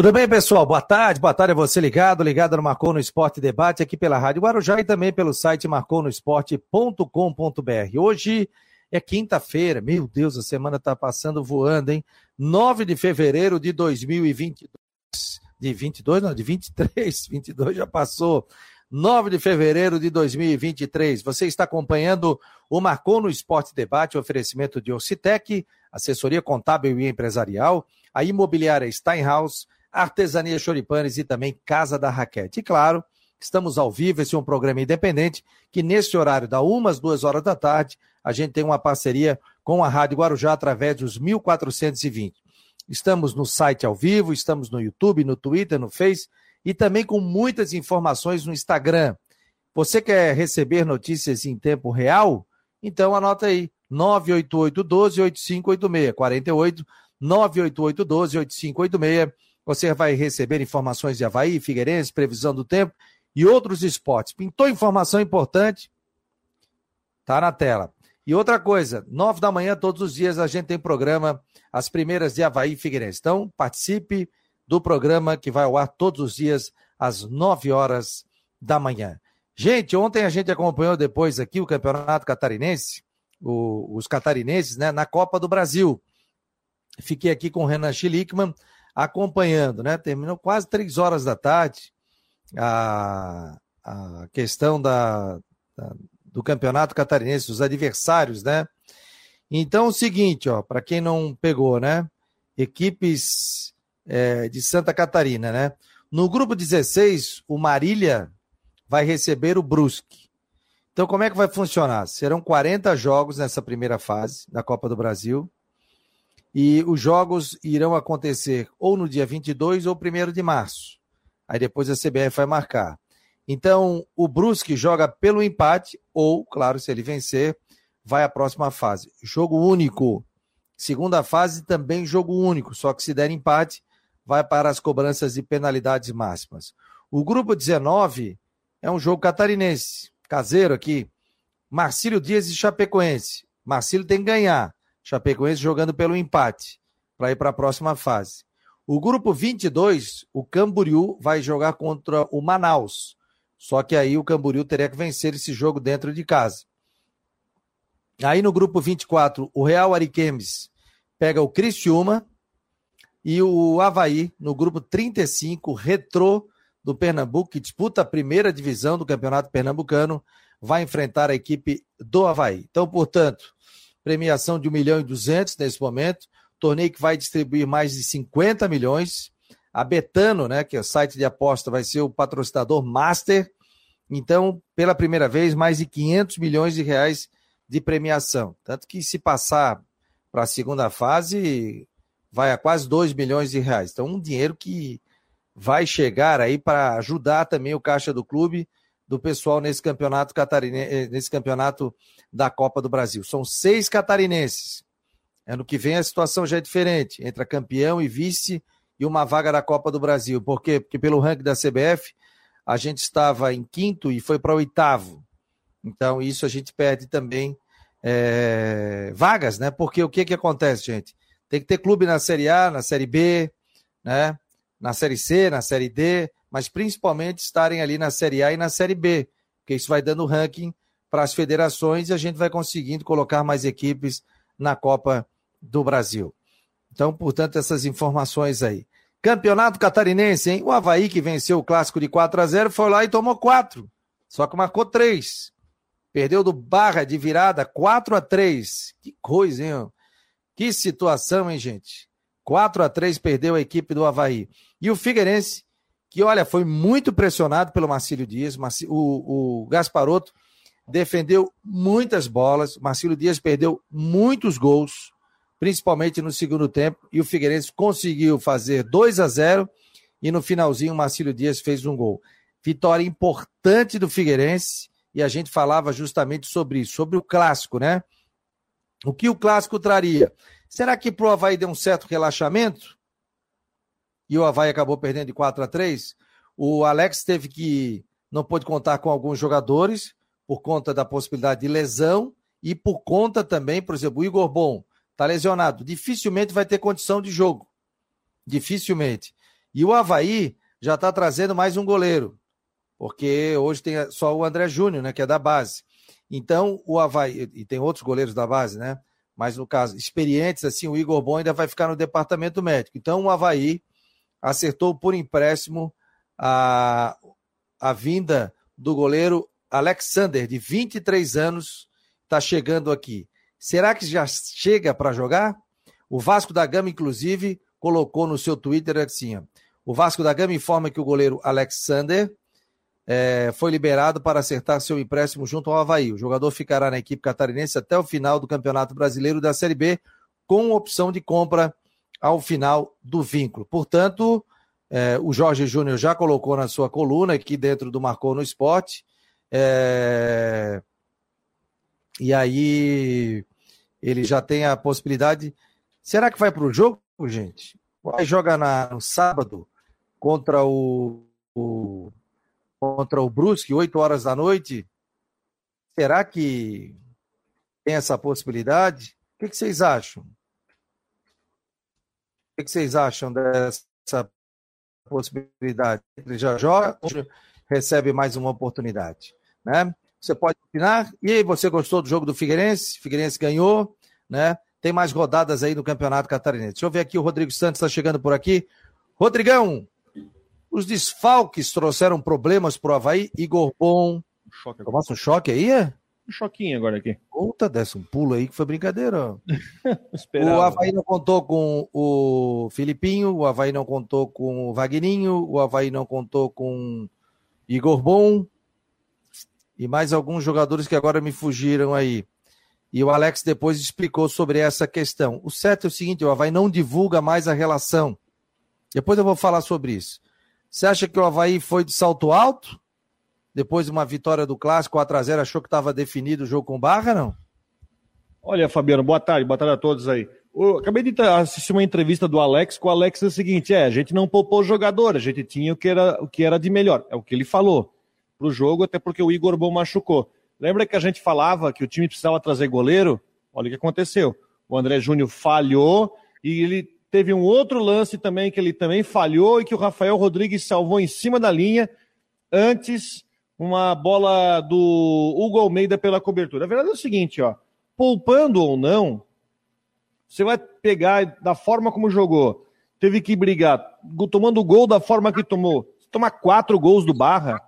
Tudo bem, pessoal? Boa tarde, boa tarde a você ligado, ligado no Marcou no Esporte Debate aqui pela Rádio Guarujá e também pelo site marconosport.com.br. Hoje é quinta-feira, meu Deus, a semana está passando voando, hein? 9 de fevereiro de 2022. De 22, não, de 23, 22 já passou. 9 de fevereiro de 2023. Você está acompanhando o Marcou no Esporte Debate, oferecimento de Ocitec, assessoria contábil e empresarial, a imobiliária Steinhaus, Artesania Choripanes e também Casa da Raquete. E claro, estamos ao vivo, esse é um programa independente, que nesse horário da umas duas horas da tarde, a gente tem uma parceria com a Rádio Guarujá através dos 1420. Estamos no site ao vivo, estamos no YouTube, no Twitter, no Face e também com muitas informações no Instagram. Você quer receber notícias em tempo real? Então anota aí, 988-12-8586, 48 988-12-8586. Você vai receber informações de Havaí, Figueirense, previsão do tempo e outros esportes. Pintou informação importante? Tá na tela. E outra coisa, nove da manhã, todos os dias, a gente tem programa As Primeiras de Havaí e Figueirense. Então, participe do programa que vai ao ar todos os dias, às nove horas da manhã. Gente, ontem a gente acompanhou depois aqui o Campeonato Catarinense, o, os catarinenses, né, na Copa do Brasil. Fiquei aqui com o Renan Schlickman acompanhando, né? Terminou quase três horas da tarde a, a questão da, da do Campeonato Catarinense, os adversários, né? Então, o seguinte, ó, para quem não pegou, né? Equipes é, de Santa Catarina, né? No grupo 16, o Marília vai receber o Brusque. Então, como é que vai funcionar? Serão 40 jogos nessa primeira fase da Copa do Brasil. E os jogos irão acontecer ou no dia 22 ou 1 de março. Aí depois a CBF vai marcar. Então, o Brusque joga pelo empate, ou, claro, se ele vencer, vai à próxima fase. Jogo único. Segunda fase também jogo único, só que se der empate, vai para as cobranças de penalidades máximas. O grupo 19 é um jogo catarinense, caseiro aqui. Marcílio Dias e Chapecoense. Marcílio tem que ganhar. Chapecoense jogando pelo empate para ir para a próxima fase. O grupo 22, o Camboriú vai jogar contra o Manaus. Só que aí o Camboriú teria que vencer esse jogo dentro de casa. Aí no grupo 24, o Real Ariquemes pega o Criciúma e o Havaí no grupo 35, Retrô do Pernambuco, que disputa a primeira divisão do Campeonato Pernambucano, vai enfrentar a equipe do Havaí. Então, portanto, premiação de 1 milhão e 200 nesse momento, torneio que vai distribuir mais de 50 milhões. A Betano, né, que é o site de aposta, vai ser o patrocinador master. Então, pela primeira vez, mais de 500 milhões de reais de premiação. Tanto que se passar para a segunda fase, vai a quase 2 milhões de reais. Então, um dinheiro que vai chegar aí para ajudar também o caixa do clube, do pessoal nesse campeonato eh, nesse campeonato da Copa do Brasil. São seis catarinenses. Ano que vem a situação já é diferente, entre campeão e vice e uma vaga da Copa do Brasil. Por quê? Porque pelo ranking da CBF, a gente estava em quinto e foi para oitavo. Então, isso a gente perde também é, vagas, né? Porque o que, que acontece, gente? Tem que ter clube na Série A, na Série B, né? Na Série C, na Série D, mas principalmente estarem ali na Série A e na Série B, porque isso vai dando ranking para as federações e a gente vai conseguindo colocar mais equipes na Copa do Brasil. Então, portanto, essas informações aí. Campeonato Catarinense, hein? O Havaí, que venceu o clássico de 4 a 0 foi lá e tomou 4. Só que marcou 3. Perdeu do Barra de virada 4 a 3 Que coisa, hein? Que situação, hein, gente? 4 a 3 perdeu a equipe do Havaí. E o Figueirense, que, olha, foi muito pressionado pelo Marcílio Dias. O, o Gasparoto defendeu muitas bolas. Marcílio Dias perdeu muitos gols principalmente no segundo tempo, e o Figueirense conseguiu fazer 2 a 0 e no finalzinho o Marcílio Dias fez um gol. Vitória importante do Figueirense, e a gente falava justamente sobre isso, sobre o clássico, né? O que o clássico traria? Será que pro Havaí deu um certo relaxamento? E o Havaí acabou perdendo de 4 a 3 O Alex teve que. não pôde contar com alguns jogadores, por conta da possibilidade de lesão, e por conta também, por exemplo, o Igor Bom Está lesionado. Dificilmente vai ter condição de jogo. Dificilmente. E o Havaí já está trazendo mais um goleiro, porque hoje tem só o André Júnior, né, que é da base. Então, o Havaí, e tem outros goleiros da base, né? Mas no caso, experientes, assim, o Igor Bom ainda vai ficar no departamento médico. Então, o Havaí acertou por empréstimo a, a vinda do goleiro Alexander, de 23 anos, está chegando aqui. Será que já chega para jogar? O Vasco da Gama, inclusive, colocou no seu Twitter assim: o Vasco da Gama informa que o goleiro Alexander é, foi liberado para acertar seu empréstimo junto ao Havaí. O jogador ficará na equipe catarinense até o final do Campeonato Brasileiro da Série B, com opção de compra ao final do vínculo. Portanto, é, o Jorge Júnior já colocou na sua coluna aqui dentro do Marcou no Esporte. É, e aí ele já tem a possibilidade. Será que vai para o jogo, gente? Vai jogar na, no sábado contra o, o contra o Brusque, 8 horas da noite. Será que tem essa possibilidade? O que, que vocês acham? O que, vocês acham dessa possibilidade? Ele já joga recebe mais uma oportunidade? Né? Você pode opinar. E aí, você gostou do jogo do Figueirense? Figueirense ganhou, né? Tem mais rodadas aí no Campeonato Catarinense. Deixa eu ver aqui, o Rodrigo Santos está chegando por aqui. Rodrigão, os desfalques trouxeram problemas para o Havaí. Igor Bom. choque Tomasse um choque aí, é? Um choquinho agora aqui. Puta, desce um pulo aí que foi brincadeira. o Havaí não contou com o Filipinho, o Havaí não contou com o Vagninho, o Havaí não contou com Igor Bom e mais alguns jogadores que agora me fugiram aí. E o Alex depois explicou sobre essa questão. O certo é o seguinte: o Havaí não divulga mais a relação. Depois eu vou falar sobre isso. Você acha que o Havaí foi de salto alto? Depois de uma vitória do Clássico 4x0, achou que estava definido o jogo com barra, não? Olha, Fabiano, boa tarde, boa tarde a todos aí. Eu acabei de assistir uma entrevista do Alex com o Alex é o seguinte: é, a gente não poupou jogador, a gente tinha o que era, o que era de melhor. É o que ele falou para o jogo, até porque o Igor Bom machucou. Lembra que a gente falava que o time precisava trazer goleiro? Olha o que aconteceu. O André Júnior falhou e ele teve um outro lance também que ele também falhou e que o Rafael Rodrigues salvou em cima da linha antes uma bola do Hugo Almeida pela cobertura. A verdade é o seguinte, ó, poupando ou não, você vai pegar da forma como jogou, teve que brigar, tomando gol da forma que tomou, tomar quatro gols do Barra,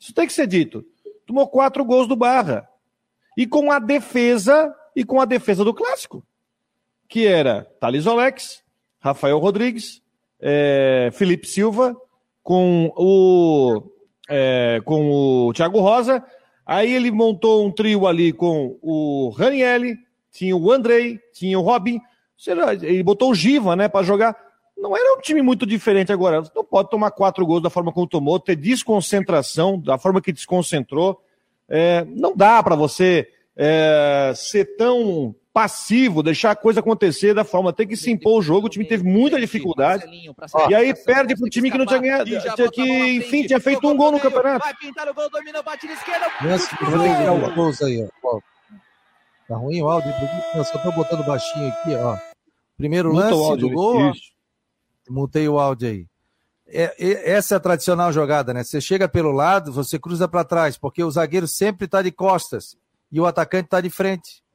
isso tem que ser dito. Tomou quatro gols do Barra. E com a defesa, e com a defesa do clássico. Que era Thales Olex, Rafael Rodrigues, é, Felipe Silva, com o, é, com o Thiago Rosa. Aí ele montou um trio ali com o Ranielli, tinha o Andrei, tinha o Robin. Ele botou o Giva, né, para jogar não era um time muito diferente agora. Não pode tomar quatro gols da forma como tomou, ter desconcentração, da forma que desconcentrou. É, não dá para você é, ser tão passivo, deixar a coisa acontecer da forma, tem que se impor o jogo. O time teve muita dificuldade. e aí perde para um time que não tinha ganhado, que, enfim, tinha feito um gol no campeonato. Vai pintar o gol, domina, bate na esquerda. Tá ruim o áudio? Eu só tô botando baixinho aqui, ó. Primeiro lance do gol. Isso. Mutei o áudio aí. É, é, essa é a tradicional jogada, né? Você chega pelo lado, você cruza para trás, porque o zagueiro sempre está de costas e o atacante está de frente.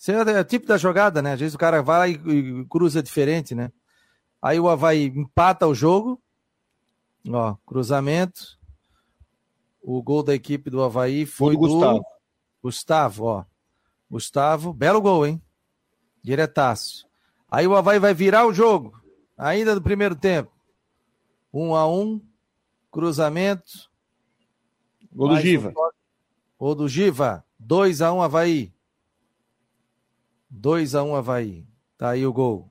Isso é o tipo da jogada, né? Às vezes o cara vai e, e cruza diferente, né? Aí o Havaí empata o jogo. Ó, cruzamento. O gol da equipe do Havaí foi do Gustavo. Gustavo, ó. Gustavo, belo gol, hein? Diretaço. Aí o Havaí vai virar o jogo. Ainda do primeiro tempo. Um a um. Cruzamento. Gol do Giva. Gol do Giva. 2 a 1 um, Havaí. 2 a 1 um, Havaí. Tá aí o gol.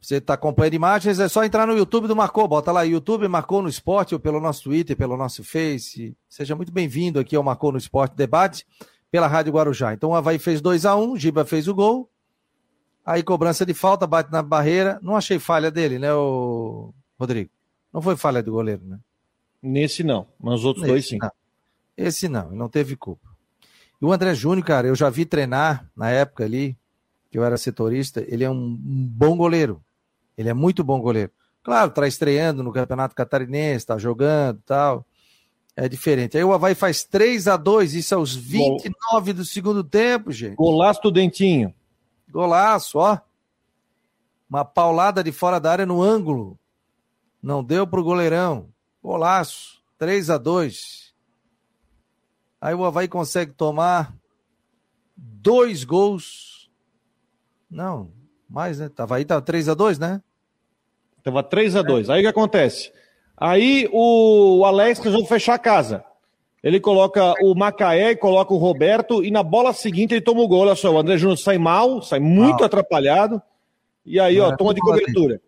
Você está acompanhando imagens, é só entrar no YouTube do Marcou. Bota lá, YouTube Marcou no Esporte, ou pelo nosso Twitter, pelo nosso Face. Seja muito bem-vindo aqui ao Marcou no Esporte Debate, pela Rádio Guarujá. Então o Havaí fez 2 a 1 um, Giba fez o gol. Aí cobrança de falta, bate na barreira. Não achei falha dele, né, o Rodrigo? Não foi falha do goleiro, né? Nesse não, mas os outros Nesse, dois sim. Não. Esse não, não teve culpa. E o André Júnior, cara, eu já vi treinar na época ali, que eu era setorista, ele é um, bom goleiro. Ele é muito bom goleiro. Claro, está estreando no Campeonato Catarinense, está jogando tal. É diferente. Aí o Havaí faz 3 a 2 isso aos 29 do segundo tempo, gente. Golaço do Dentinho. Golaço, ó. Uma paulada de fora da área no ângulo. Não deu pro goleirão. Golaço. 3 a 2 Aí o Havaí consegue tomar dois gols. Não, mais, né? Tava aí, tava 3 a 2 né? Tava 3 a 2 Aí o que acontece? Aí o Alex resolve fechar a casa. Ele coloca o Macaé, coloca o Roberto, e na bola seguinte ele toma o gol. Olha só, o André Júnior sai mal, sai muito atrapalhado. E aí, Não ó, toma de cobertura. Dele.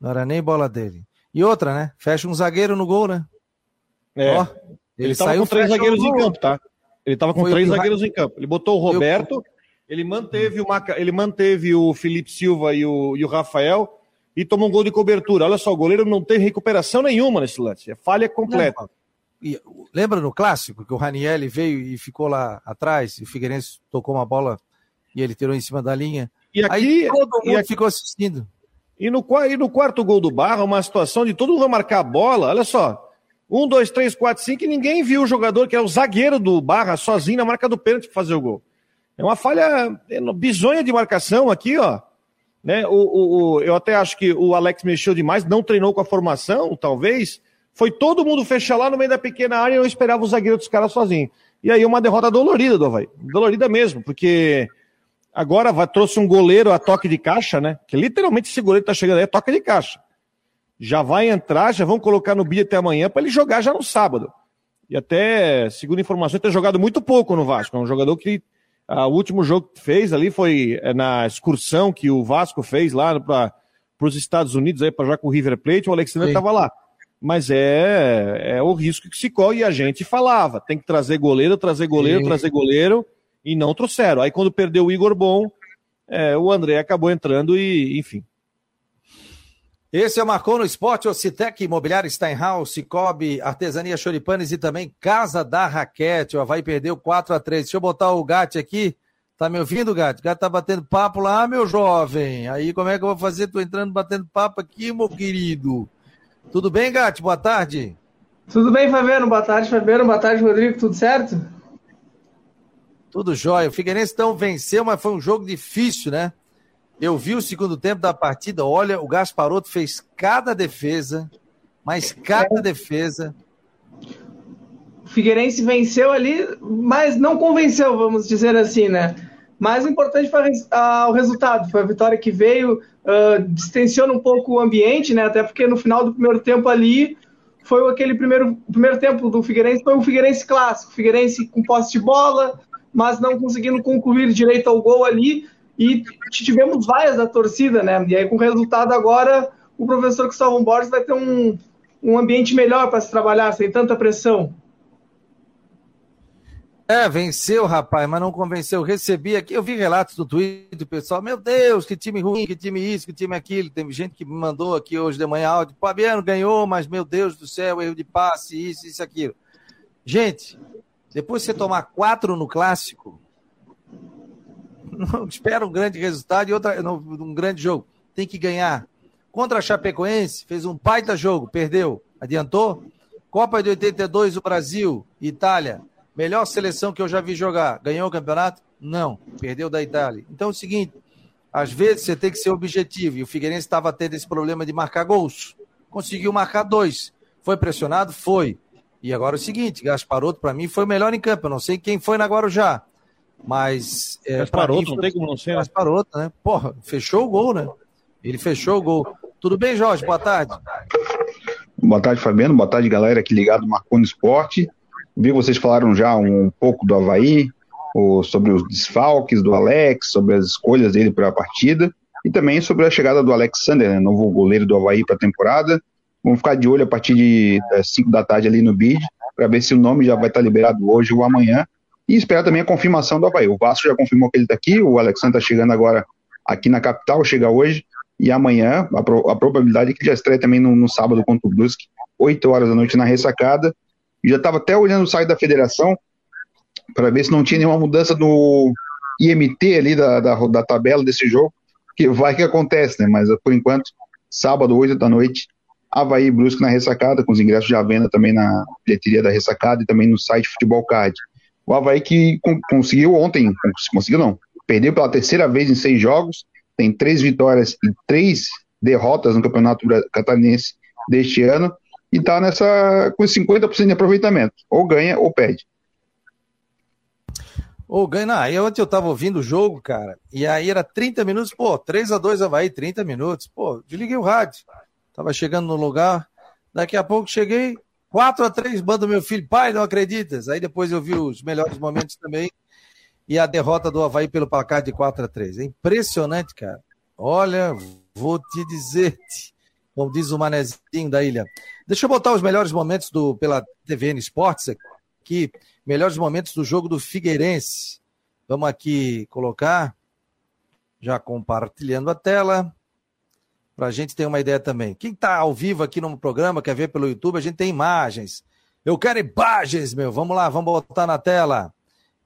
Não era nem bola dele. E outra, né? Fecha um zagueiro no gol, né? É. Ó, ele, ele tava com três zagueiros em campo, tá? Ele tava com Foi três zagueiros em campo. Ele botou o Roberto, ele manteve o, Maca... ele manteve o Felipe Silva e o, e o Rafael e tomou um gol de cobertura. Olha só, o goleiro não tem recuperação nenhuma nesse lance. É falha completa. E, lembra no clássico que o Ranielli veio e ficou lá atrás e o Figueirense tocou uma bola e ele tirou em cima da linha? E aqui, Aí todo mundo aqui, ficou assistindo. E no, e no quarto gol do Barra, uma situação de todo mundo marcar a bola. Olha só. Um, dois, três, quatro, cinco, e ninguém viu o jogador, que é o zagueiro do Barra, sozinho na marca do pênalti para fazer o gol. É uma falha é, bizonha de marcação aqui, ó. Né? O, o, o, eu até acho que o Alex mexeu demais, não treinou com a formação, talvez. Foi todo mundo fechar lá no meio da pequena área e eu esperava o zagueiro dos caras sozinho. E aí uma derrota dolorida do. Dolorida mesmo, porque agora vai, trouxe um goleiro a toque de caixa, né? Que literalmente esse goleiro tá chegando aí a toque de caixa. Já vai entrar, já vão colocar no BIA até amanhã para ele jogar já no sábado. E até, segundo informações, tem jogado muito pouco no Vasco. É um jogador que ah, o último jogo que fez ali foi é, na excursão que o Vasco fez lá para os Estados Unidos, para jogar com o River Plate, o Alexandre estava lá. Mas é, é o risco que se corre e a gente falava: tem que trazer goleiro, trazer goleiro, Sim. trazer goleiro, e não trouxeram. Aí quando perdeu o Igor Bom, é, o André acabou entrando e, enfim, esse é o Marcou no Esporte, o Citec Imobiliário Steinhaus, Cicobi, Artesania Choripanes e também Casa da Raquete. O Havaí perdeu 4 a 3 Deixa eu botar o Gatti aqui. Tá me ouvindo, Gatti? O Gatti tá batendo papo lá, meu jovem. Aí como é que eu vou fazer? Tô entrando batendo papo aqui, meu querido. Tudo bem, Gatti? Boa tarde. Tudo bem, Fabiano? Boa tarde, Fabiano. Boa tarde, Rodrigo. Tudo certo? Tudo jóia. O Figueirense então venceu, mas foi um jogo difícil, né? Eu vi o segundo tempo da partida. Olha, o Gasparotto fez cada defesa, mas cada é. defesa. O Figueirense venceu ali, mas não convenceu, vamos dizer assim, né? Mas o importante foi o resultado, foi a vitória que veio, uh, distensiona um pouco o ambiente, né? Até porque no final do primeiro tempo ali foi aquele primeiro, primeiro tempo do Figueirense, foi o Figueirense clássico, Figueirense com posse de bola, mas não conseguindo concluir direito ao gol ali e tivemos várias da torcida, né? E aí, com o resultado agora, o professor Gustavo Borges vai ter um, um ambiente melhor para se trabalhar, sem tanta pressão. É, venceu, rapaz, mas não convenceu. Recebi aqui, eu vi relatos do Twitter do pessoal, meu Deus, que time ruim, que time isso, que time aquilo. Tem gente que me mandou aqui hoje de manhã áudio, Fabiano ganhou, mas meu Deus do céu, erro de passe, isso, isso, aquilo. Gente, depois de você tomar quatro no clássico, não espera um grande resultado e outra, um grande jogo. Tem que ganhar. Contra a Chapecoense, fez um baita jogo, perdeu. Adiantou? Copa de 82, o Brasil, Itália. Melhor seleção que eu já vi jogar. Ganhou o campeonato? Não. Perdeu da Itália. Então é o seguinte: às vezes você tem que ser objetivo. E o Figueirense estava tendo esse problema de marcar gols. Conseguiu marcar dois. Foi pressionado? Foi. E agora é o seguinte: Gasparoto, para mim, foi o melhor em campo. Eu não sei quem foi na Guarujá. Mas. É, Gasparoto, não tem como não ser. Né? Gasparoto, né? Porra, fechou o gol, né? Ele fechou o gol. Tudo bem, Jorge? Boa tarde. Boa tarde, Fabiano. Boa tarde, galera aqui ligado no Marconi Esporte. Vi que vocês falaram já um pouco do Havaí, o, sobre os desfalques do Alex, sobre as escolhas dele para a partida e também sobre a chegada do Alexander, né, novo goleiro do Havaí para a temporada. Vamos ficar de olho a partir de 5 da tarde ali no BID para ver se o nome já vai estar liberado hoje ou amanhã e esperar também a confirmação do Havaí. O Vasco já confirmou que ele está aqui, o Alexandre está chegando agora aqui na capital, chega hoje, e amanhã a, pro, a probabilidade é que ele já estreia também no, no sábado contra o Brusque, 8 horas da noite na ressacada. Já estava até olhando o site da federação para ver se não tinha nenhuma mudança no IMT ali da, da, da tabela desse jogo, que vai que acontece, né? Mas por enquanto, sábado, 8 da noite, Havaí Brusque na ressacada, com os ingressos já à venda também na bilheteria da ressacada e também no site Futebol Card. O Havaí que conseguiu ontem, conseguiu não, perdeu pela terceira vez em seis jogos, tem três vitórias e três derrotas no Campeonato Catarinense deste ano e está nessa com 50% de aproveitamento, ou ganha ou perde. Ganha, não, aí ontem eu tava ouvindo o jogo, cara, e aí era 30 minutos, pô, 3 a 2 Havaí, 30 minutos, pô, desliguei o rádio. Tava chegando no lugar. Daqui a pouco cheguei, 4 a 3 manda meu filho, pai, não acreditas? Aí depois eu vi os melhores momentos também. E a derrota do Havaí pelo placar de 4 a 3 É impressionante, cara. Olha, vou te dizer, como diz o manezinho da ilha. Deixa eu botar os melhores momentos do pela TVN Esportes aqui. Melhores momentos do jogo do Figueirense. Vamos aqui colocar. Já compartilhando a tela para a gente ter uma ideia também. Quem está ao vivo aqui no programa, quer ver pelo YouTube, a gente tem imagens. Eu quero imagens, meu. Vamos lá, vamos botar na tela.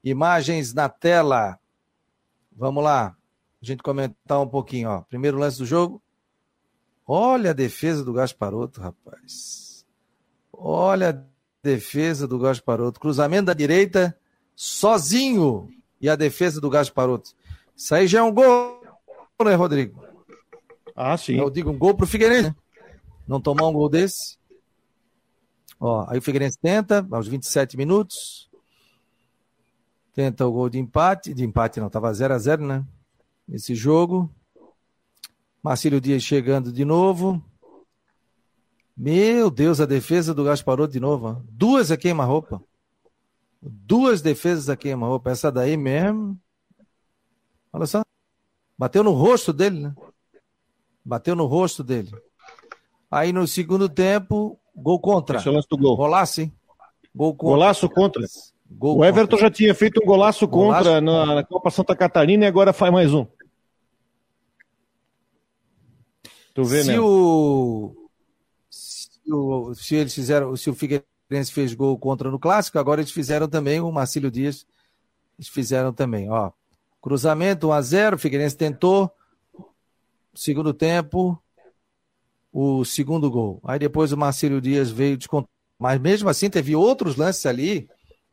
Imagens na tela. Vamos lá. A gente comentar um pouquinho, ó. Primeiro lance do jogo. Olha a defesa do Gasparoto, rapaz. Olha a defesa do Gasparoto. Cruzamento da direita, sozinho. E a defesa do Gasparoto. Isso aí já é um gol, né, Rodrigo? Ah, sim. Eu digo um gol pro Figueirense. Não tomar um gol desse. Ó, aí o Figueirense tenta, aos 27 minutos. Tenta o gol de empate. De empate não, tava 0 a 0 né? Esse jogo. Marcílio Dias chegando de novo. Meu Deus, a defesa do Gasparotto de novo. Ó. Duas a queima-roupa. Duas defesas a queima-roupa. Essa daí mesmo. Olha só. Bateu no rosto dele, né? Bateu no rosto dele. Aí no segundo tempo, gol contra. Esse é do gol. Golaço, hein? Gol contra. Golaço contra. Gol o Everton contra. já tinha feito um golaço, golaço contra na, na, Copa Santa Catarina e agora faz mais um. Tu vê, se né? O... Se, o, se eles fizeram, se o Figueirense fez gol contra no clássico, agora eles fizeram também, o Marcílio Dias, eles fizeram também, ó. Cruzamento 1 a 0, o Figueirense tentou, segundo tempo, o segundo gol. Aí depois o Marcelo Dias veio descontar. Mas mesmo assim, teve outros lances ali.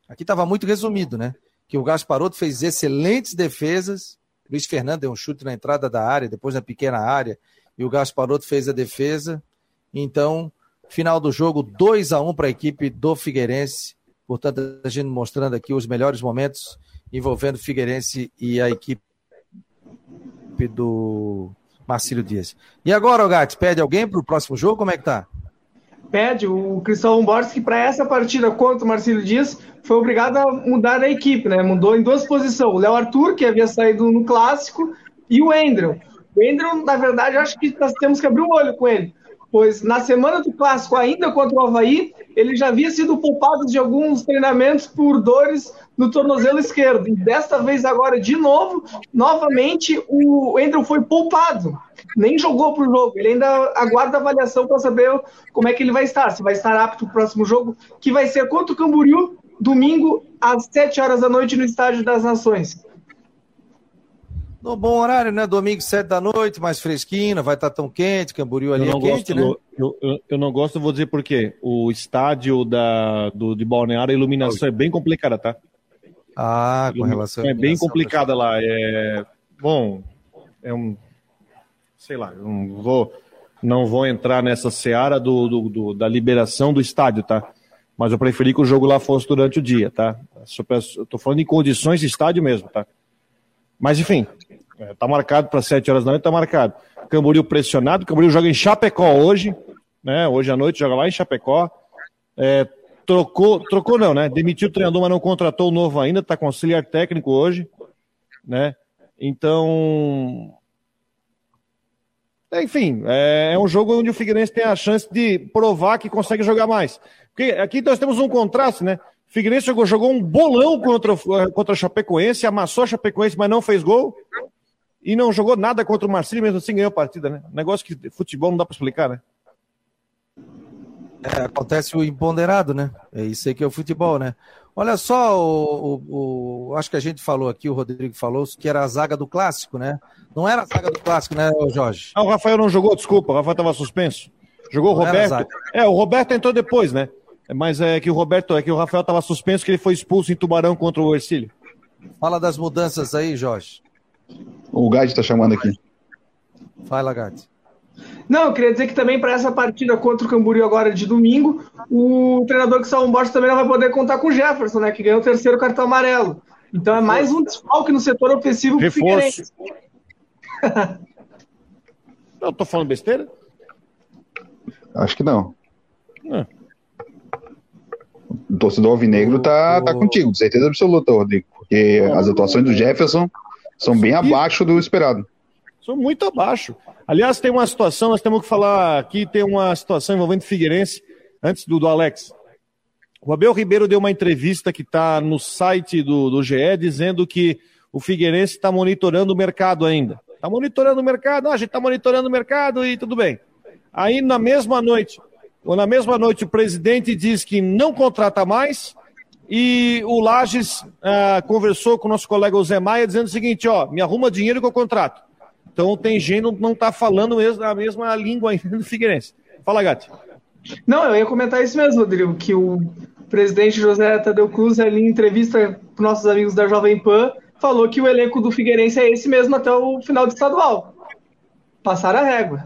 Aqui estava muito resumido, né? Que o Gasparotto fez excelentes defesas. Luiz Fernando deu um chute na entrada da área, depois na pequena área. E o Gasparotto fez a defesa. Então, final do jogo, 2 a 1 para a equipe do Figueirense. Portanto, a gente mostrando aqui os melhores momentos envolvendo Figueirense e a equipe do Marcílio Dias. E agora, Gatti, pede alguém para o próximo jogo? Como é que tá? Pede. O Cristóvão Borges, que para essa partida contra o Marcílio Dias, foi obrigado a mudar a equipe, né? Mudou em duas posições. O Léo Arthur, que havia saído no clássico, e o Endron. O Endron, na verdade, acho que nós temos que abrir o olho com ele. Pois na semana do clássico, ainda contra o Havaí, ele já havia sido poupado de alguns treinamentos por dores no tornozelo esquerdo. E desta vez, agora, de novo, novamente, o Andrew foi poupado. Nem jogou para o jogo. Ele ainda aguarda avaliação para saber como é que ele vai estar. Se vai estar apto para o próximo jogo, que vai ser contra o Camboriú, domingo, às 7 horas da noite, no Estádio das Nações. No bom horário, né? Domingo, 7 da noite, mais fresquinho, não vai estar tão quente, Camboriú ali é quente, gosto, né? Eu, eu, eu, não gosto, vou dizer por quê. O estádio da, do, de Balneário, a iluminação é bem complicada, tá? Ah, com relação É bem complicada lá. É, bom, é um. Sei lá, não vou, não vou entrar nessa seara do, do, do, da liberação do estádio, tá? Mas eu preferi que o jogo lá fosse durante o dia, tá? Eu tô falando em condições de estádio mesmo, tá? Mas enfim, é, tá marcado para 7 horas da noite, tá marcado. Camboriú pressionado, Camboriú joga em Chapecó hoje, né? Hoje à noite joga lá em Chapecó. É, Trocou, trocou não, né? Demitiu o treinador, mas não contratou o novo ainda, tá com auxiliar técnico hoje, né? Então, enfim, é, é, um jogo onde o Figueirense tem a chance de provar que consegue jogar mais. Porque aqui nós temos um contraste, né? Figueirense jogou, jogou um bolão contra, contra a Chapecoense, amassou a Chapecoense, mas não fez gol. E não jogou nada contra o Marcílio, mesmo assim ganhou a partida, né? Negócio que futebol não dá para explicar, né? É, acontece o imponderado, né? É isso aí que é o futebol, né? Olha só, o, o, o, acho que a gente falou aqui, o Rodrigo falou, que era a zaga do clássico, né? Não era a zaga do clássico, né, Jorge? Ah, o Rafael não jogou, desculpa, o Rafael estava suspenso. Jogou o Roberto. É, o Roberto entrou depois, né? Mas é que o Roberto, é que o Rafael estava suspenso, que ele foi expulso em Tubarão contra o Ercílio. Fala das mudanças aí, Jorge. O Gade está chamando aqui. Fala, Gade. Não, eu queria dizer que também para essa partida contra o Camboriú agora de domingo, o treinador que Salomão Borges também não vai poder contar com o Jefferson, né? Que ganhou o terceiro cartão amarelo. Então é mais um desfalque no setor ofensivo do Figueirense. eu tô falando besteira? Acho que não. É. O torcedor alvinegro tá, tá contigo, de certeza absoluta, Rodrigo. Porque as atuações do Jefferson são bem abaixo do esperado. São muito abaixo. Aliás, tem uma situação, nós temos que falar aqui, tem uma situação envolvendo Figueirense, antes do, do Alex. O Abel Ribeiro deu uma entrevista que está no site do, do GE, dizendo que o Figueirense está monitorando o mercado ainda. Está monitorando o mercado, a gente está monitorando o mercado e tudo bem. Aí na mesma noite, ou na mesma noite, o presidente diz que não contrata mais e o Lages ah, conversou com o nosso colega Zé Maia dizendo o seguinte, ó, me arruma dinheiro que eu contrato. Então tem gente que não está falando mesmo a mesma língua ainda do Figueirense. Fala, Gatti. Não, eu ia comentar isso mesmo, Rodrigo, que o presidente José Tadeu Cruz, ali em entrevista com nossos amigos da Jovem Pan, falou que o elenco do Figueirense é esse mesmo até o final do estadual. Passaram a régua.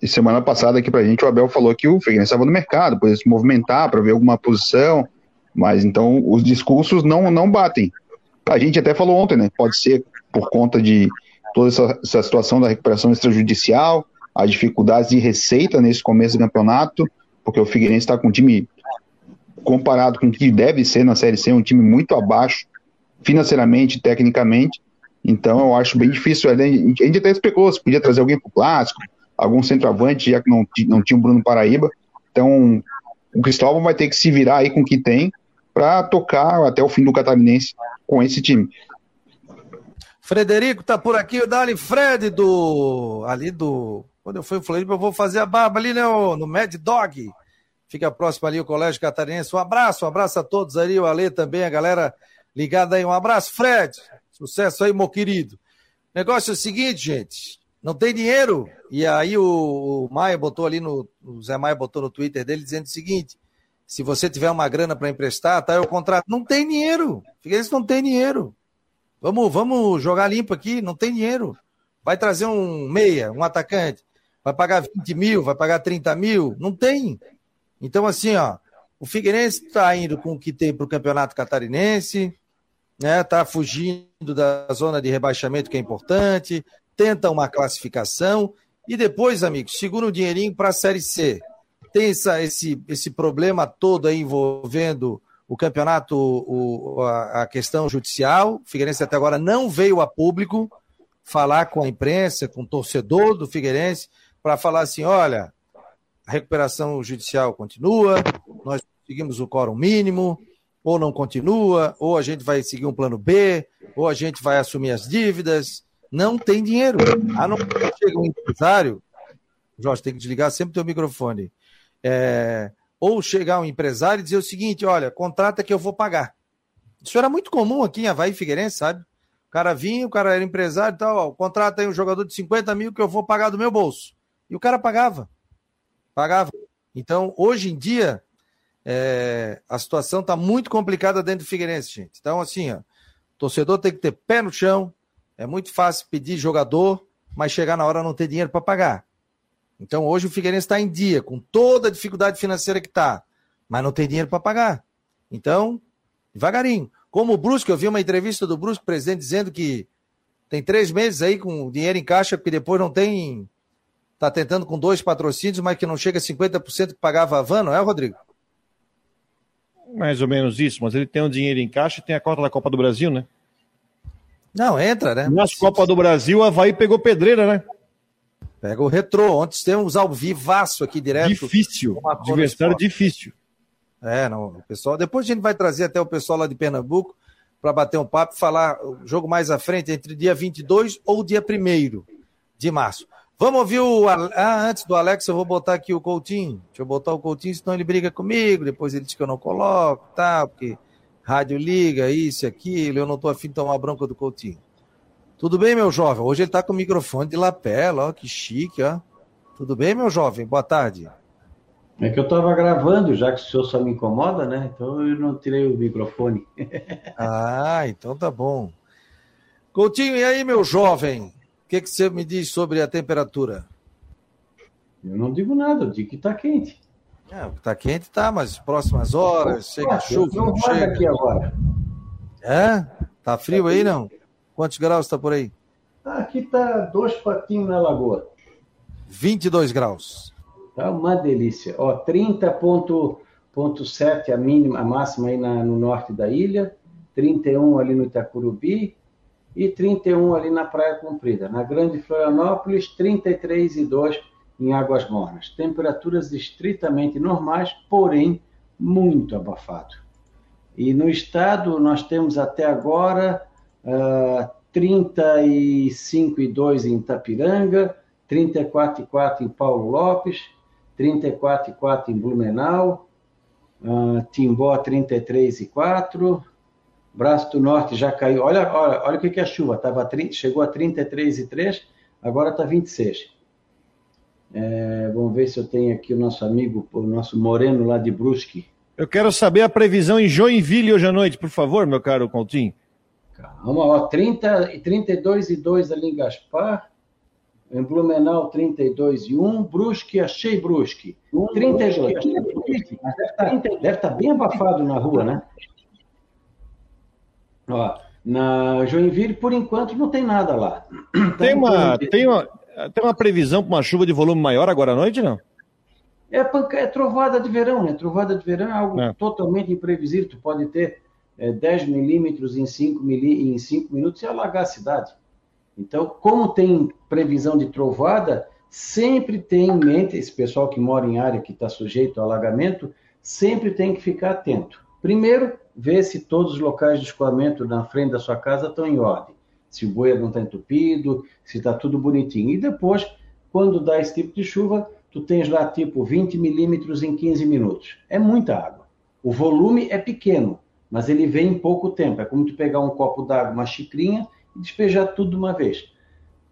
E semana passada aqui pra gente, o Abel falou que o Figueirense estava no mercado, podia se movimentar para ver alguma posição, mas então os discursos não, não batem. A gente até falou ontem, né? Pode ser por conta de toda essa, essa situação da recuperação extrajudicial, as dificuldades de receita nesse começo do campeonato, porque o Figueirense está com um time comparado com o que deve ser na Série C, um time muito abaixo financeiramente, tecnicamente. Então eu acho bem difícil. A gente até especulou se podia trazer alguém para o clássico, algum centroavante, já que não, não tinha o Bruno Paraíba. Então o Cristóvão vai ter que se virar aí com o que tem para tocar até o fim do Catarinense com esse time. Frederico tá por aqui, o Dali Fred do. Ali do. Quando eu fui em Floripa, eu vou fazer a barba ali, né? No Mad Dog. Fica próximo ali o Colégio Catarinense. Um abraço, um abraço a todos aí, o Ale também, a galera ligada aí. Um abraço, Fred. Sucesso aí, meu querido. O negócio é o seguinte, gente. Não tem dinheiro. E aí o, o Maia botou ali no. O Zé Maia botou no Twitter dele dizendo o seguinte: se você tiver uma grana para emprestar, tá? Eu contrato. Não tem dinheiro. Eles não tem dinheiro. Vamos, vamos jogar limpo aqui, não tem dinheiro. Vai trazer um meia, um atacante, vai pagar 20 mil, vai pagar 30 mil, não tem. Então, assim, ó, o Figueirense está indo com o que tem para o Campeonato Catarinense, né? Está fugindo da zona de rebaixamento, que é importante, tenta uma classificação e depois, amigos, segura um dinheirinho para a Série C. Tem essa, esse, esse problema todo aí envolvendo o campeonato, o, a, a, questão judicial. Figueirense até agora não veio a público falar com a imprensa, com o torcedor do Figueirense, para falar assim: olha, a recuperação judicial continua, nós seguimos o quórum mínimo, ou não continua, ou a gente vai seguir um plano B, ou a gente vai assumir as dívidas. Não tem dinheiro. A não chega um empresário, Jorge, tem que desligar sempre o teu microfone. É, ou chegar um empresário e dizer o seguinte: olha, contrata que eu vou pagar. Isso era muito comum aqui em Havaí Figueirense, sabe? O cara vinha, o cara era empresário e tal, ó, contrata aí um jogador de 50 mil que eu vou pagar do meu bolso. E o cara pagava. Pagava. Então, hoje em dia, é, a situação está muito complicada dentro do Figueirense, gente. Então, assim, ó, o torcedor tem que ter pé no chão. É muito fácil pedir jogador, mas chegar na hora não ter dinheiro para pagar. Então hoje o Figueirense está em dia, com toda a dificuldade financeira que está, mas não tem dinheiro para pagar. Então, devagarinho. Como o Brusque, eu vi uma entrevista do Brusque, presidente, dizendo que tem três meses aí com dinheiro em caixa, porque depois não tem. Está tentando com dois patrocínios, mas que não chega a 50% que pagava a van, não é, Rodrigo? Mais ou menos isso, mas ele tem um dinheiro em caixa e tem a cota da Copa do Brasil, né? Não, entra, né? Nas Copa do Brasil, a Havaí pegou pedreira, né? Pega o retrô. Ontem temos ao vivaço aqui direto. Difícil. Adversário difícil. É, não, o pessoal. Depois a gente vai trazer até o pessoal lá de Pernambuco para bater um papo e falar o jogo mais à frente entre dia 22 ou dia 1 de março. Vamos ouvir o. Ah, antes do Alex, eu vou botar aqui o Coutinho. Deixa eu botar o Coutinho, senão ele briga comigo. Depois ele diz que eu não coloco, tá? Porque rádio liga, isso, aquilo. Eu não tô afim de tomar bronca do Coutinho. Tudo bem, meu jovem? Hoje ele tá com o microfone de lapela, ó, que chique, ó. Tudo bem, meu jovem? Boa tarde. É que eu estava gravando, já que o senhor só me incomoda, né? Então eu não tirei o microfone. ah, então tá bom. Coutinho, e aí, meu jovem? O que, que você me diz sobre a temperatura? Eu não digo nada, eu digo que está quente. É, está quente, tá, mas próximas horas, chega chuva, não chega. aqui agora. É? Tá frio aí, não? Quantos graus está por aí? Aqui tá dois patinhos na lagoa. 22 graus. Tá uma delícia. Ó, 30.7 a mínima, a máxima aí na, no norte da ilha, 31 ali no Itacurubi, e 31 ali na Praia Comprida. Na Grande Florianópolis, 33 e 2 em Águas Mornas. Temperaturas estritamente normais, porém muito abafado. E no estado nós temos até agora uh, 35 e 2 em Itapiranga, 34 e 4 em Paulo Lopes, 34 e 4 em Blumenau, uh, Timbó 33 e 4, Braço do Norte já caiu. Olha, olha, olha o que, é a chuva. Tava 30, chegou a 33,3, agora está 26. É, vamos ver se eu tenho aqui o nosso amigo, o nosso Moreno lá de Brusque. Eu quero saber a previsão em Joinville hoje à noite, por favor, meu caro Coutinho. Calma, ó, 30, 32 e 2 ali em Gaspar, em Blumenau 32 e 1, Brusque, achei Brusque. 32. Deve estar, deve estar bem abafado na rua, né? Ó, na Joinville, por enquanto, não tem nada lá. Tem uma, tem uma, tem uma previsão para uma chuva de volume maior agora à noite, não? É, é trovada de verão, né? Trovada de verão é algo é. totalmente imprevisível. Tu pode ter é, 10 milímetros em 5, milí em 5 minutos e alagar a cidade. Então, como tem previsão de trovada, sempre tem em mente, esse pessoal que mora em área que está sujeito ao alagamento, sempre tem que ficar atento. Primeiro, ver se todos os locais de escoamento na frente da sua casa estão em ordem. Se o bueiro não está entupido, se está tudo bonitinho. E depois, quando dá esse tipo de chuva, tu tens lá tipo 20 milímetros em 15 minutos. É muita água. O volume é pequeno, mas ele vem em pouco tempo. É como tu pegar um copo d'água, uma xicrinha e despejar tudo de uma vez.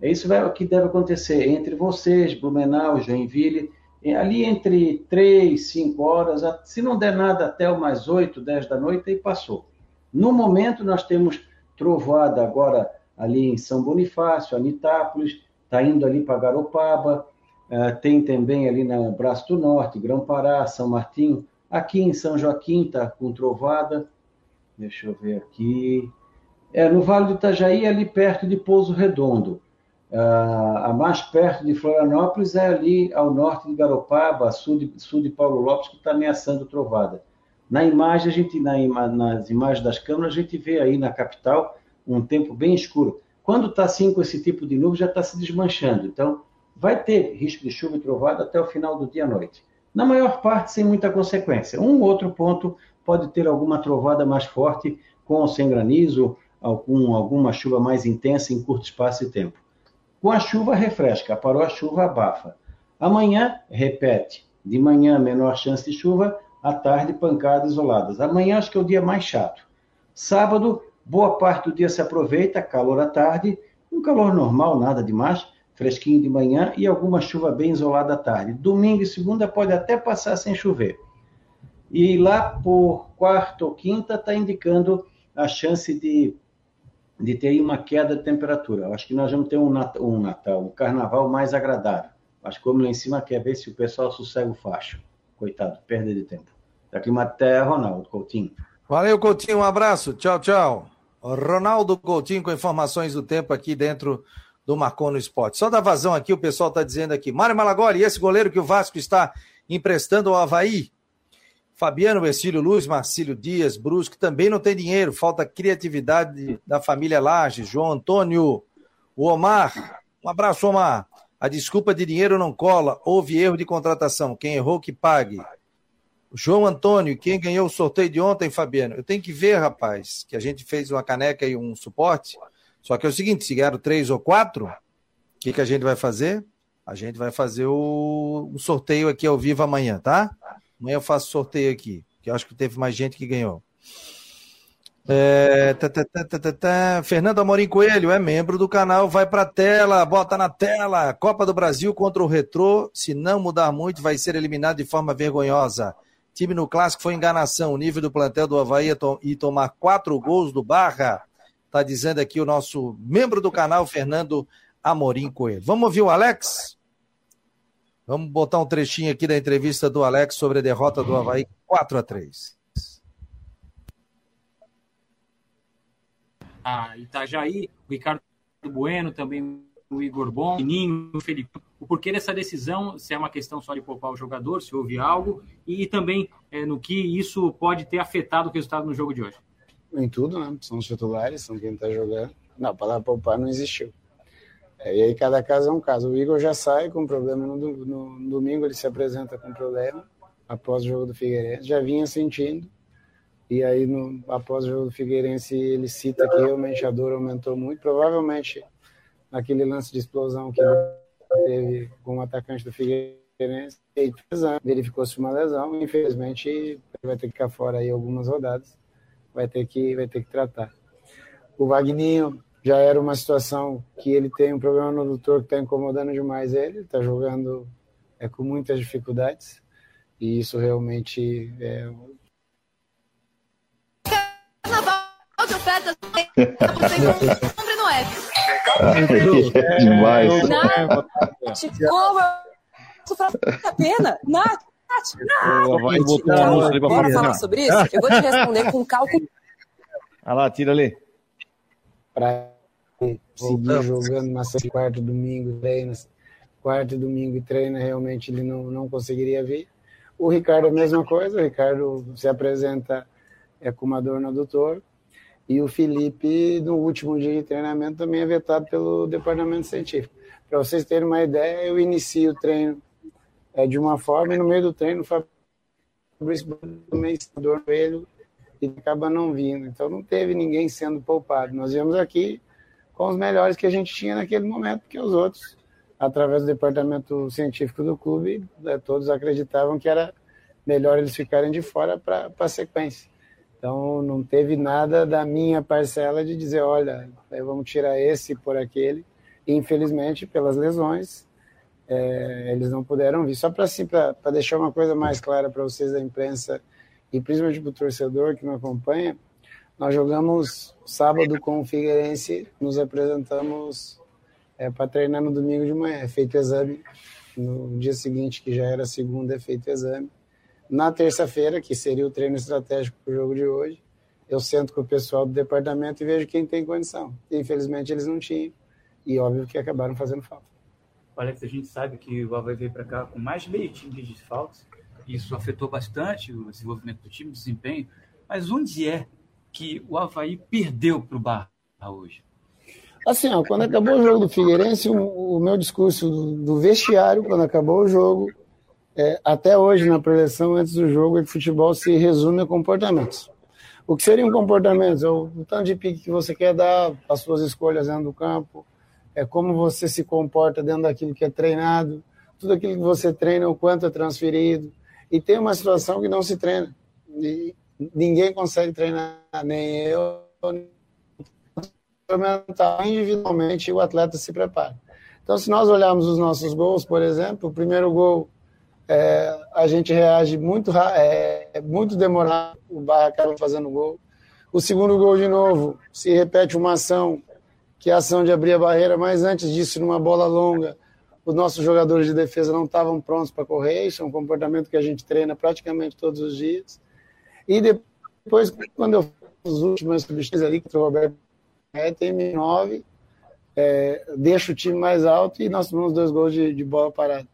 É isso que deve acontecer entre vocês, Blumenau, Joinville, ali entre 3, 5 horas, se não der nada até umas 8, 10 da noite, aí passou. No momento, nós temos trovada agora ali em São Bonifácio, Anitápolis, está indo ali para Garopaba, uh, tem também ali no Braço do Norte, Grão-Pará, São Martinho, aqui em São Joaquim está com trovada, deixa eu ver aqui, é, no Vale do Itajaí, ali perto de Pouso Redondo, Uh, a mais perto de Florianópolis é ali ao norte de Garopaba, sul de, sul de Paulo Lopes, que está ameaçando trovada. Na imagem, a gente, na, nas imagens das câmeras, a gente vê aí na capital um tempo bem escuro. Quando está assim com esse tipo de nuvem, já está se desmanchando. Então, vai ter risco de chuva e trovada até o final do dia à noite. Na maior parte, sem muita consequência. Um outro ponto pode ter alguma trovada mais forte, com ou sem granizo, algum, alguma chuva mais intensa em curto espaço de tempo. Com a chuva, refresca. Parou a chuva, abafa. Amanhã, repete. De manhã, menor chance de chuva. À tarde, pancadas isoladas. Amanhã, acho que é o dia mais chato. Sábado, boa parte do dia se aproveita, calor à tarde. Um calor normal, nada demais. Fresquinho de manhã e alguma chuva bem isolada à tarde. Domingo e segunda pode até passar sem chover. E lá por quarta ou quinta está indicando a chance de de ter uma queda de temperatura. Acho que nós vamos ter um Natal, um, Natal, um carnaval mais agradável. Acho que como lá em cima quer ver se o pessoal sossega o facho. Coitado, perda de tempo. Da Climaterra, Ronaldo Coutinho. Valeu, Coutinho, um abraço. Tchau, tchau. Ronaldo Coutinho com informações do tempo aqui dentro do Marcon no Esporte. Só da vazão aqui, o pessoal está dizendo aqui. Mário Malagoli, esse goleiro que o Vasco está emprestando ao Havaí, Fabiano Ercílio Luz, Marcílio Dias, Brusque, também não tem dinheiro, falta criatividade da família Lages, João Antônio, o Omar, um abraço, Omar. A desculpa de dinheiro não cola, houve erro de contratação, quem errou que pague. João Antônio, quem ganhou o sorteio de ontem, Fabiano? Eu tenho que ver, rapaz, que a gente fez uma caneca e um suporte. Só que é o seguinte: se ganharam três ou quatro, o que, que a gente vai fazer? A gente vai fazer o sorteio aqui ao vivo amanhã, tá? Amanhã eu faço sorteio aqui, que eu acho que teve mais gente que ganhou. É, tá, tá, tá, Fernando Amorim Coelho é membro do canal, vai para tela, bota na tela. Copa do Brasil contra o Retrô. Se não mudar muito, vai ser eliminado de forma vergonhosa. Time no clássico foi enganação. O nível do plantel do Havaí é e tomar quatro gols do Barra. Tá dizendo aqui o nosso membro do canal, Fernando Amorim Coelho. Vamos ouvir o Alex? Vamos botar um trechinho aqui da entrevista do Alex sobre a derrota do Havaí 4 a 3 a Itajaí, o Ricardo Bueno, também o Igor Bom, o Ninho, o Felipe. O porquê dessa decisão, se é uma questão só de poupar o jogador, se houve algo, e também é, no que isso pode ter afetado o resultado no jogo de hoje. Em tudo, né? São os titulares, são quem está jogando. Não, a palavra poupar não existiu. É, e aí cada caso é um caso. O Igor já sai com problema no, no, no domingo, ele se apresenta com problema após o jogo do Figueirense. Já vinha sentindo, e aí, no, após o jogo do Figueirense, ele cita que realmente a dor aumentou muito. Provavelmente, naquele lance de explosão que ele teve com o atacante do Figueirense, verificou-se uma lesão. Infelizmente, ele vai ter que ficar fora aí algumas rodadas. Vai ter que, vai ter que tratar. O Vagninho já era uma situação que ele tem um problema no doutor que está incomodando demais ele. Está jogando é, com muitas dificuldades. E isso realmente é, de ofertas compre no app. É demais. Nath, a. Nath, Nath, Bora falar sobre isso? Eu vou te responder com cálculo. Olha lá, tira ali. Pra seguir jogando na quarto domingo, treina, quarto domingo e treina, realmente ele não, não conseguiria vir. O Ricardo a mesma coisa, o Ricardo se apresenta é, com uma dor no adutor, e o Felipe, no último dia de treinamento, também é vetado pelo departamento científico. Para vocês terem uma ideia, eu inicio o treino é, de uma forma e no meio do treino o Fabrício também dor no joelho e acaba não vindo. Então não teve ninguém sendo poupado. Nós viemos aqui com os melhores que a gente tinha naquele momento, porque os outros, através do departamento científico do clube, é, todos acreditavam que era melhor eles ficarem de fora para a sequência. Então, não teve nada da minha parcela de dizer, olha, vamos tirar esse por aquele. Infelizmente, pelas lesões, é, eles não puderam vir. Só para assim, deixar uma coisa mais clara para vocês da imprensa e principalmente para o torcedor que me acompanha, nós jogamos sábado com o Figueirense, nos apresentamos é, para treinar no domingo de manhã, é feito exame. No dia seguinte, que já era segunda, é feito exame. Na terça-feira, que seria o treino estratégico para o jogo de hoje, eu sento com o pessoal do departamento e vejo quem tem condição. Infelizmente, eles não tinham. E óbvio que acabaram fazendo falta. Alex, a gente sabe que o Havaí veio para cá com mais de meio time de desfalques. Isso afetou bastante o desenvolvimento do time, o desempenho. Mas onde é que o Havaí perdeu para o Barra hoje? Assim, ó, quando acabou o jogo do Figueirense, o, o meu discurso do, do vestiário, quando acabou o jogo, é, até hoje na preleção, antes do jogo, é que futebol se resume a comportamentos. O que seriam comportamentos? É o, o tanto de pique que você quer dar, as suas escolhas dentro do campo, é como você se comporta dentro daquilo que é treinado, tudo aquilo que você treina, o quanto é transferido. E tem uma situação que não se treina. E ninguém consegue treinar, nem eu, individualmente o atleta se prepara. Então, se nós olharmos os nossos gols, por exemplo, o primeiro gol é, a gente reage muito, é, muito demorado, o Barra acaba fazendo gol. O segundo gol de novo, se repete uma ação, que é a ação de abrir a barreira, mas antes disso, numa bola longa, os nossos jogadores de defesa não estavam prontos para correr, isso é um comportamento que a gente treina praticamente todos os dias. E depois, quando eu fiz as últimas substituições ali, que o Roberto tem 9, é, deixa o time mais alto e nós tomamos dois gols de, de bola parada.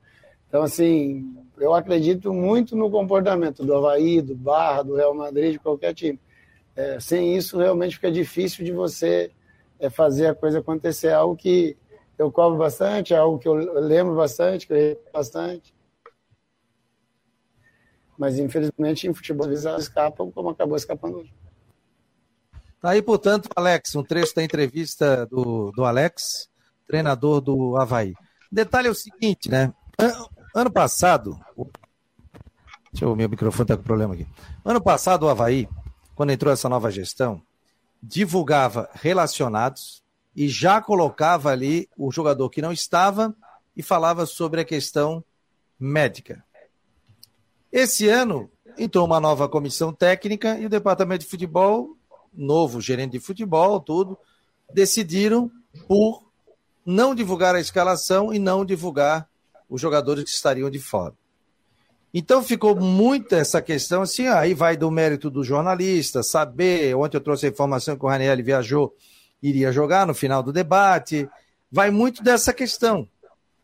Então, assim, eu acredito muito no comportamento do Havaí, do Barra, do Real Madrid, de qualquer time. É, sem isso, realmente fica difícil de você é, fazer a coisa acontecer. É algo que eu cobro bastante, é algo que eu lembro bastante, que eu bastante. Mas, infelizmente, em futebol, às vezes elas escapam como acabou escapando hoje. Tá aí, portanto, Alex, um trecho da entrevista do, do Alex, treinador do Havaí. Detalhe é o seguinte, né? Ano passado. Deixa eu, meu microfone tá com problema aqui. Ano passado, o Havaí, quando entrou essa nova gestão, divulgava relacionados e já colocava ali o jogador que não estava e falava sobre a questão médica. Esse ano entrou uma nova comissão técnica e o departamento de futebol, novo gerente de futebol, tudo, decidiram por não divulgar a escalação e não divulgar os jogadores que estariam de fora. Então ficou muito essa questão assim, aí vai do mérito do jornalista, saber, ontem eu trouxe a informação que o Raniel viajou, iria jogar no final do debate, vai muito dessa questão.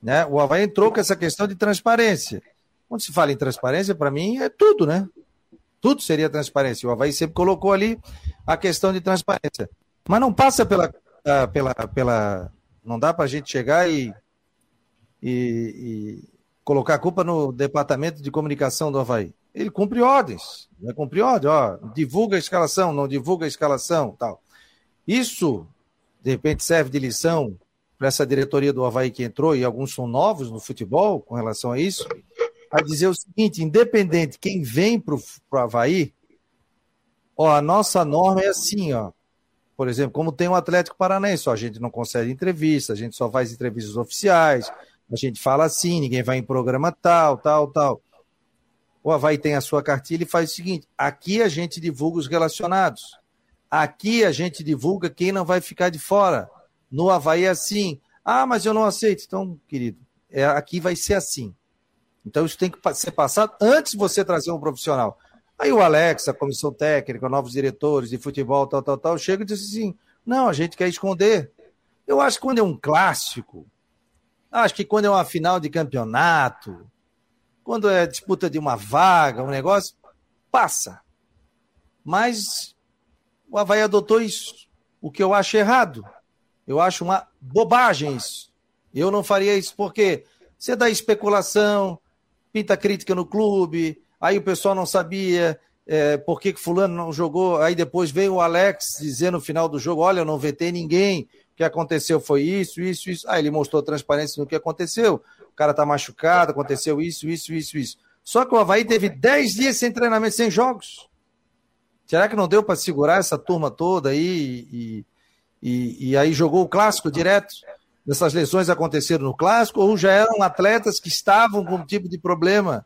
Né? O Havaí entrou com essa questão de transparência. Quando se fala em transparência, para mim é tudo, né? Tudo seria transparência. O Havaí sempre colocou ali a questão de transparência. Mas não passa pela. Ah, pela, pela não dá para a gente chegar e, e, e, colocar a culpa no departamento de comunicação do Havaí. Ele cumpre ordens. Vai cumprir ordem, ó, divulga a escalação, não divulga a escalação, tal. Isso, de repente, serve de lição para essa diretoria do Havaí que entrou, e alguns são novos no futebol com relação a isso, a dizer o seguinte: independente quem vem para o Havaí, ó, a nossa norma é assim, ó. Por exemplo, como tem o um Atlético Paranaense, ó, a gente não concede entrevista, a gente só faz entrevistas oficiais, a gente fala assim, ninguém vai em programa tal, tal, tal. O Havaí tem a sua cartilha e faz o seguinte: aqui a gente divulga os relacionados. Aqui a gente divulga quem não vai ficar de fora. No Havaí é assim. Ah, mas eu não aceito. Então, querido, é, aqui vai ser assim. Então isso tem que ser passado antes de você trazer um profissional. Aí o Alex, a comissão técnica, novos diretores de futebol, tal, tal, tal, chega e diz assim: não, a gente quer esconder. Eu acho que quando é um clássico, acho que quando é uma final de campeonato, quando é disputa de uma vaga, um negócio, passa. Mas o Havaí adotou isso, o que eu acho errado. Eu acho uma bobagem isso. Eu não faria isso porque você dá especulação, pinta crítica no clube, aí o pessoal não sabia é, por que, que fulano não jogou, aí depois vem o Alex dizer no final do jogo, olha, eu não vetei ninguém, o que aconteceu foi isso, isso, isso. Aí ele mostrou transparência no que aconteceu, o cara tá machucado, aconteceu isso, isso, isso, isso. Só que o Havaí teve 10 dias sem treinamento, sem jogos. Será que não deu para segurar essa turma toda aí e, e, e aí jogou o clássico direto? Dessas lesões aconteceram no clássico ou já eram atletas que estavam com um tipo de problema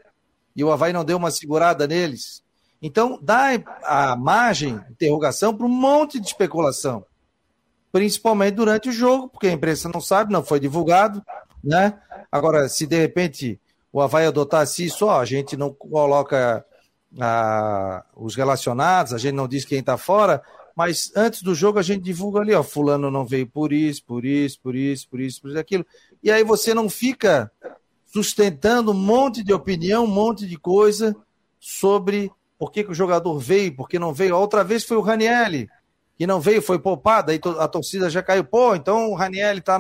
e o Havaí não deu uma segurada neles? Então, dá a margem interrogação para um monte de especulação, principalmente durante o jogo, porque a imprensa não sabe, não foi divulgado, né? Agora, se de repente o Havaí adotasse isso, ó, a gente não coloca ah, os relacionados, a gente não diz quem está fora, mas antes do jogo a gente divulga ali, ó, fulano não veio por isso, por isso, por isso, por isso, por isso, aquilo. E aí você não fica sustentando um monte de opinião, um monte de coisa sobre por que, que o jogador veio, por que não veio. Outra vez foi o Ranielli, que não veio, foi poupado, aí a torcida já caiu. Pô, então o Ranielli está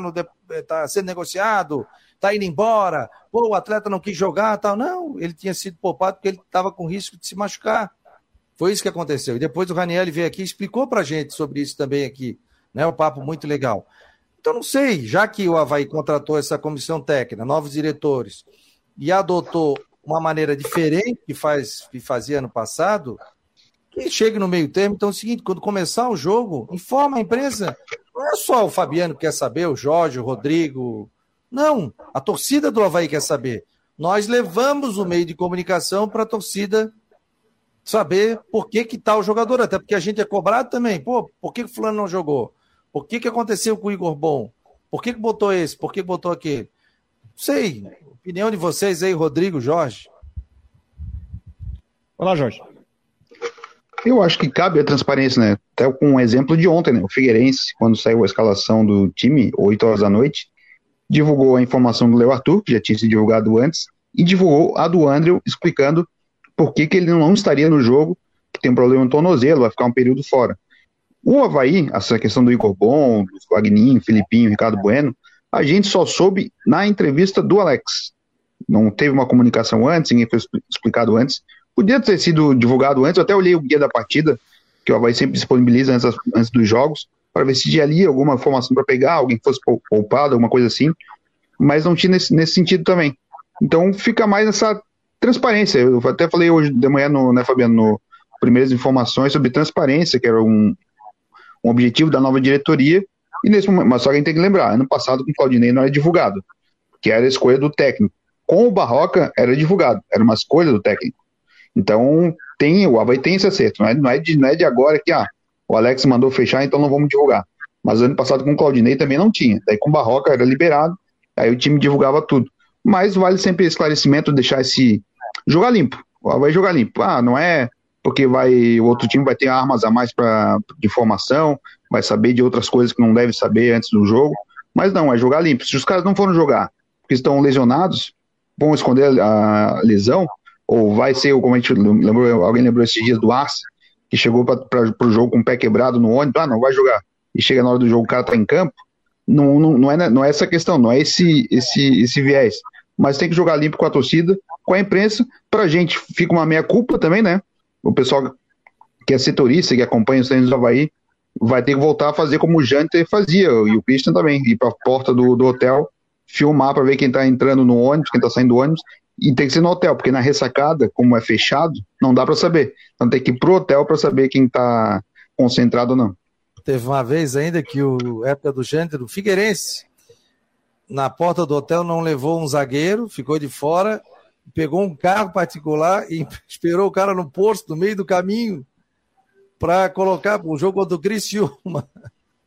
tá sendo negociado, está indo embora. Pô, o atleta não quis jogar tal. Não, ele tinha sido poupado porque ele estava com risco de se machucar. Foi isso que aconteceu. E depois o Raniel veio aqui e explicou para a gente sobre isso também aqui. Né? Um papo muito legal. Então, não sei, já que o Havaí contratou essa comissão técnica, novos diretores, e adotou uma maneira diferente que, faz, que fazia ano passado, que chegue no meio termo. Então é o seguinte: quando começar o jogo, informa a imprensa. Não é só o Fabiano que quer saber, o Jorge, o Rodrigo. Não, a torcida do Havaí quer saber. Nós levamos o meio de comunicação para a torcida saber por que que tá o jogador, até porque a gente é cobrado também. Pô, por que, que o fulano não jogou? Por que que aconteceu com o Igor Bom? Por que que botou esse? Por que, que botou aquele? Não sei. Opinião de vocês aí, Rodrigo, Jorge. Olá, Jorge. Eu acho que cabe a transparência, né? Até com um exemplo de ontem, né? O Figueirense, quando saiu a escalação do time, 8 horas da noite, divulgou a informação do Leo Arthur, que já tinha sido divulgado antes, e divulgou a do Andrew, explicando por que, que ele não estaria no jogo, que tem um problema no tornozelo, vai ficar um período fora. O Havaí, essa questão do Igor Bom, do Wagninho, Filipinho, Ricardo Bueno, a gente só soube na entrevista do Alex. Não teve uma comunicação antes, ninguém foi explicado antes. Podia ter sido divulgado antes, eu até olhei o guia da partida, que o Havaí sempre disponibiliza antes, antes dos jogos, para ver se tinha ali alguma informação para pegar, alguém fosse poupado, alguma coisa assim. mas não tinha nesse, nesse sentido também. Então fica mais essa transparência. Eu até falei hoje de manhã, no, né, Fabiano, no primeiras informações sobre transparência, que era um, um objetivo da nova diretoria. E nesse momento, mas só que a gente tem que lembrar, ano passado com o Claudinei não era divulgado, que era a escolha do técnico. Com o Barroca era divulgado, era uma escolha do técnico. Então tem o Havaí tem esse acerto, não é, não é, de, não é de agora que ah, o Alex mandou fechar, então não vamos divulgar. Mas ano passado com o Claudinei também não tinha. Daí com o Barroca era liberado, aí o time divulgava tudo. Mas vale sempre esclarecimento, deixar esse. Jogar limpo. Vai jogar limpo. Ah, não é porque vai o outro time vai ter armas a mais pra, de formação, vai saber de outras coisas que não deve saber antes do jogo. Mas não, é jogar limpo. Se os caras não foram jogar porque estão lesionados, vão esconder a lesão, ou vai ser, como a gente lembrou, alguém lembrou esses dias do Arce, que chegou para o jogo com o pé quebrado no ônibus, ah, não vai jogar. E chega na hora do jogo, o cara tá em campo. Não, não, não, é, não é essa questão, não é esse, esse, esse viés. Mas tem que jogar limpo com a torcida, com a imprensa. Pra gente fica uma meia culpa também, né? O pessoal que é setorista, que acompanha os treinos do Havaí, vai ter que voltar a fazer como o Janter fazia, e o Christian também, ir para a porta do, do hotel, filmar para ver quem está entrando no ônibus, quem está saindo do ônibus, e tem que ser no hotel, porque na ressacada, como é fechado, não dá para saber. Então tem que ir pro hotel para saber quem está concentrado ou não. Teve uma vez ainda que o época do Janter, o Figueirense, na porta do hotel não levou um zagueiro, ficou de fora, pegou um carro particular e esperou o cara no posto, no meio do caminho, para colocar o jogo contra o Criciúma.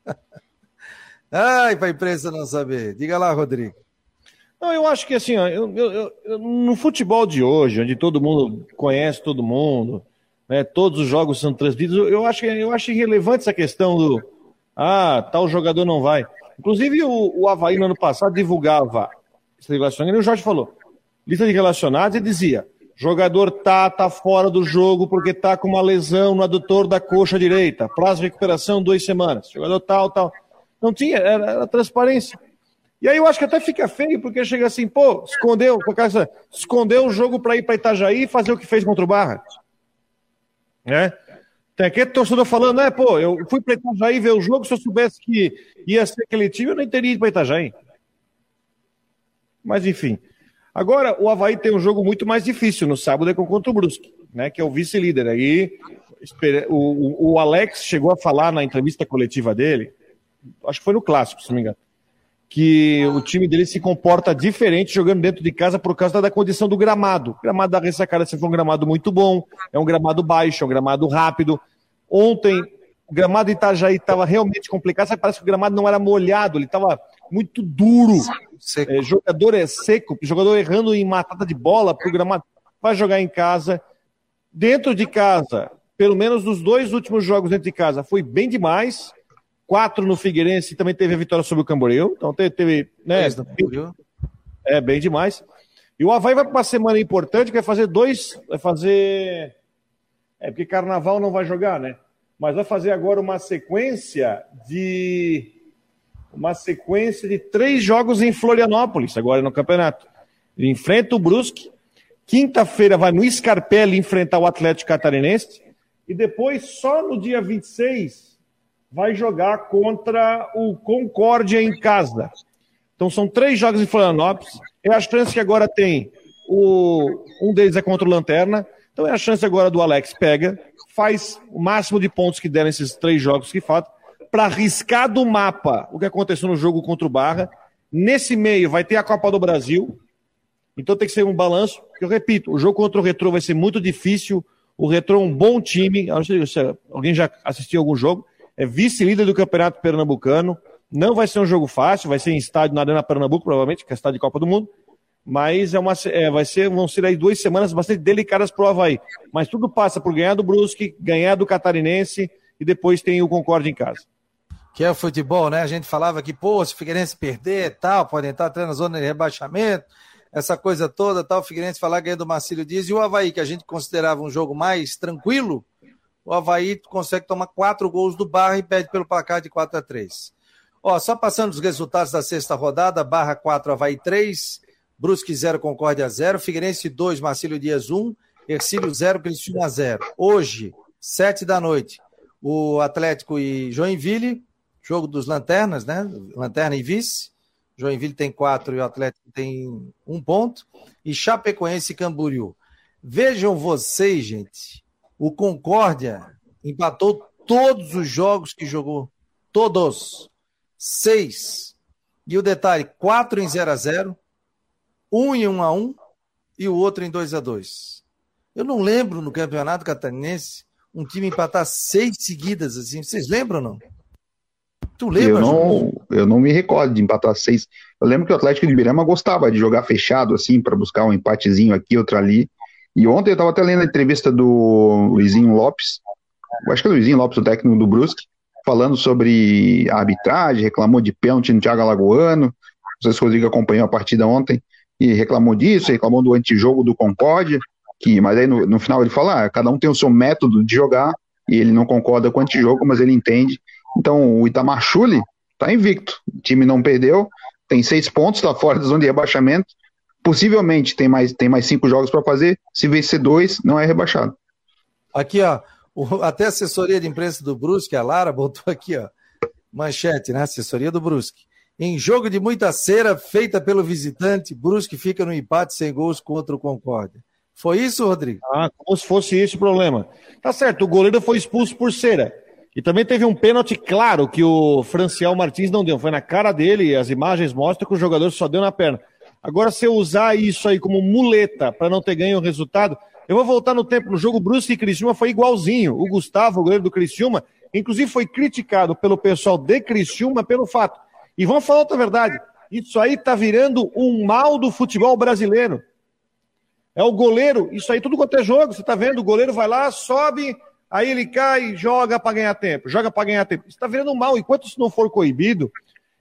Ai, para a imprensa não saber. Diga lá, Rodrigo. Não, eu acho que assim, ó, eu, eu, eu, no futebol de hoje, onde todo mundo conhece todo mundo, né, todos os jogos são transmitidos, eu acho, eu acho irrelevante essa questão do ah, tal jogador não vai. Inclusive, o, o Havaí no ano passado divulgava esse relacionamento, e o Jorge falou, lista de relacionados, e dizia, jogador tá, tá fora do jogo porque tá com uma lesão no adutor da coxa direita, prazo de recuperação duas semanas, jogador tal, tal. Não tinha, era, era transparência. E aí eu acho que até fica feio, porque chega assim, pô, escondeu, escondeu o jogo para ir para Itajaí e fazer o que fez contra o Barra. Né? Tem aquele torcedor falando, né, pô, eu fui para Itajaí ver o jogo, se eu soubesse que ia ser aquele time, eu nem teria ido para Itajaí. Mas enfim. Agora, o Havaí tem um jogo muito mais difícil no sábado é contra o Brusque, né, que é o vice-líder. Aí o, o Alex chegou a falar na entrevista coletiva dele, acho que foi no clássico, se não me engano que o time dele se comporta diferente jogando dentro de casa por causa da condição do gramado. O gramado da ressacada sempre foi um gramado muito bom, é um gramado baixo, é um gramado rápido. Ontem, o gramado de Itajaí estava realmente complicado, sabe? parece que o gramado não era molhado, ele estava muito duro. É, jogador é seco, jogador errando em matada de bola para o gramado. Vai jogar em casa, dentro de casa, pelo menos nos dois últimos jogos dentro de casa, foi bem demais quatro no Figueirense também teve a vitória sobre o Camboriú. Então teve, teve né? É, bem demais. E o Havaí vai para uma semana importante, que vai fazer dois. Vai fazer. É porque carnaval não vai jogar, né? Mas vai fazer agora uma sequência de. Uma sequência de três jogos em Florianópolis, agora no campeonato. Ele enfrenta o Brusque. Quinta-feira vai no Scarpelli enfrentar o Atlético Catarinense. E depois, só no dia 26, vai jogar contra o Concórdia em casa. Então são três jogos em Florianópolis. É a chance que agora tem o um deles é contra o Lanterna. Então é a chance agora do Alex pega, faz o máximo de pontos que der nesses três jogos que faltam para arriscar do mapa o que aconteceu no jogo contra o Barra. Nesse meio vai ter a Copa do Brasil. Então tem que ser um balanço. Eu repito, o jogo contra o Retro vai ser muito difícil. O Retro é um bom time. Sei se alguém já assistiu algum jogo é vice-líder do Campeonato Pernambucano. Não vai ser um jogo fácil, vai ser em estádio na Arena Pernambuco, provavelmente, que é estádio de Copa do Mundo. Mas é uma, é, vai ser, vão ser aí duas semanas bastante delicadas para o Havaí. Mas tudo passa por ganhar do Brusque, ganhar do Catarinense e depois tem o Concorde em casa. Que é o futebol, né? A gente falava que, pô, se o Figueirense perder tal, pode entrar até na zona de rebaixamento, essa coisa toda, tal, o Figueirense falar ganha do Marcílio Dias e o Havaí, que a gente considerava um jogo mais tranquilo, o Havaí consegue tomar quatro gols do Barra e perde pelo placar de 4 a 3 Ó, só passando os resultados da sexta rodada, Barra 4, Havaí 3, Brusque 0, Concórdia 0, Figueirense 2, Marcílio Dias 1, Ercílio 0, Cristina 0. Hoje, 7 da noite, o Atlético e Joinville, jogo dos Lanternas, né? Lanterna e Vice, Joinville tem quatro e o Atlético tem um ponto. E Chapecoense e Camboriú. Vejam vocês, gente. O Concórdia empatou todos os jogos que jogou. Todos. Seis. E o detalhe: quatro em 0 a 0 um em 1 um a 1 um, e o outro em 2 a 2 Eu não lembro no Campeonato Catarinense um time empatar seis seguidas assim. Vocês lembram ou não? Tu lembra? Eu não, eu não me recordo de empatar seis. Eu lembro que o Atlético de Birama gostava de jogar fechado assim para buscar um empatezinho aqui, outro ali. E ontem eu estava até lendo a entrevista do Luizinho Lopes, acho que é o Luizinho Lopes, o técnico do Brusque, falando sobre a arbitragem, reclamou de pênalti no Thiago Alagoano. Não sei se o Rodrigo acompanhou a partida ontem e reclamou disso, reclamou do antijogo do Concórdia, que, mas aí no, no final ele fala, ah, cada um tem o seu método de jogar e ele não concorda com o antijogo, mas ele entende. Então o Itamar Chuli está invicto, o time não perdeu, tem seis pontos, está fora da zona de rebaixamento, possivelmente tem mais, tem mais cinco jogos para fazer. Se vencer dois, não é rebaixado. Aqui, ó, o, até a assessoria de imprensa do Brusque, a Lara, botou aqui, ó, manchete, né? Assessoria do Brusque. Em jogo de muita cera, feita pelo visitante, Brusque fica no empate sem gols contra o Concórdia. Foi isso, Rodrigo? Ah, como se fosse esse o problema. Tá certo, o goleiro foi expulso por cera. E também teve um pênalti claro que o Franciel Martins não deu. Foi na cara dele e as imagens mostram que o jogador só deu na perna. Agora, se eu usar isso aí como muleta para não ter ganho o resultado, eu vou voltar no tempo. No jogo Brusque e Criciúma foi igualzinho. O Gustavo, o goleiro do Criciúma, inclusive foi criticado pelo pessoal de Criciúma pelo fato. E vamos falar outra verdade. Isso aí tá virando um mal do futebol brasileiro. É o goleiro, isso aí tudo quanto é jogo, você tá vendo? O goleiro vai lá, sobe, aí ele cai, joga para ganhar tempo, joga para ganhar tempo. Isso tá virando um mal. Enquanto isso não for coibido,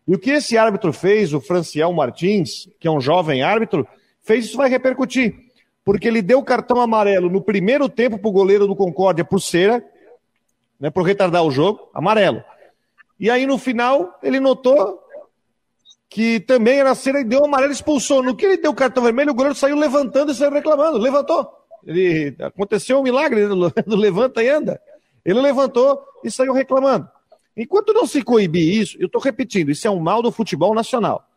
e o que esse árbitro fez, o Franciel Martins, que é um jovem árbitro, fez isso vai repercutir. Porque ele deu cartão amarelo no primeiro tempo para o goleiro do Concórdia por cera, né, por retardar o jogo, amarelo. E aí no final ele notou que também era cera e deu amarelo e expulsou. No que ele deu cartão vermelho, o goleiro saiu levantando e saiu reclamando. Levantou. Ele, aconteceu um milagre do levanta e anda. Ele levantou e saiu reclamando. Enquanto não se coibir isso, eu estou repetindo, isso é um mal do futebol nacional.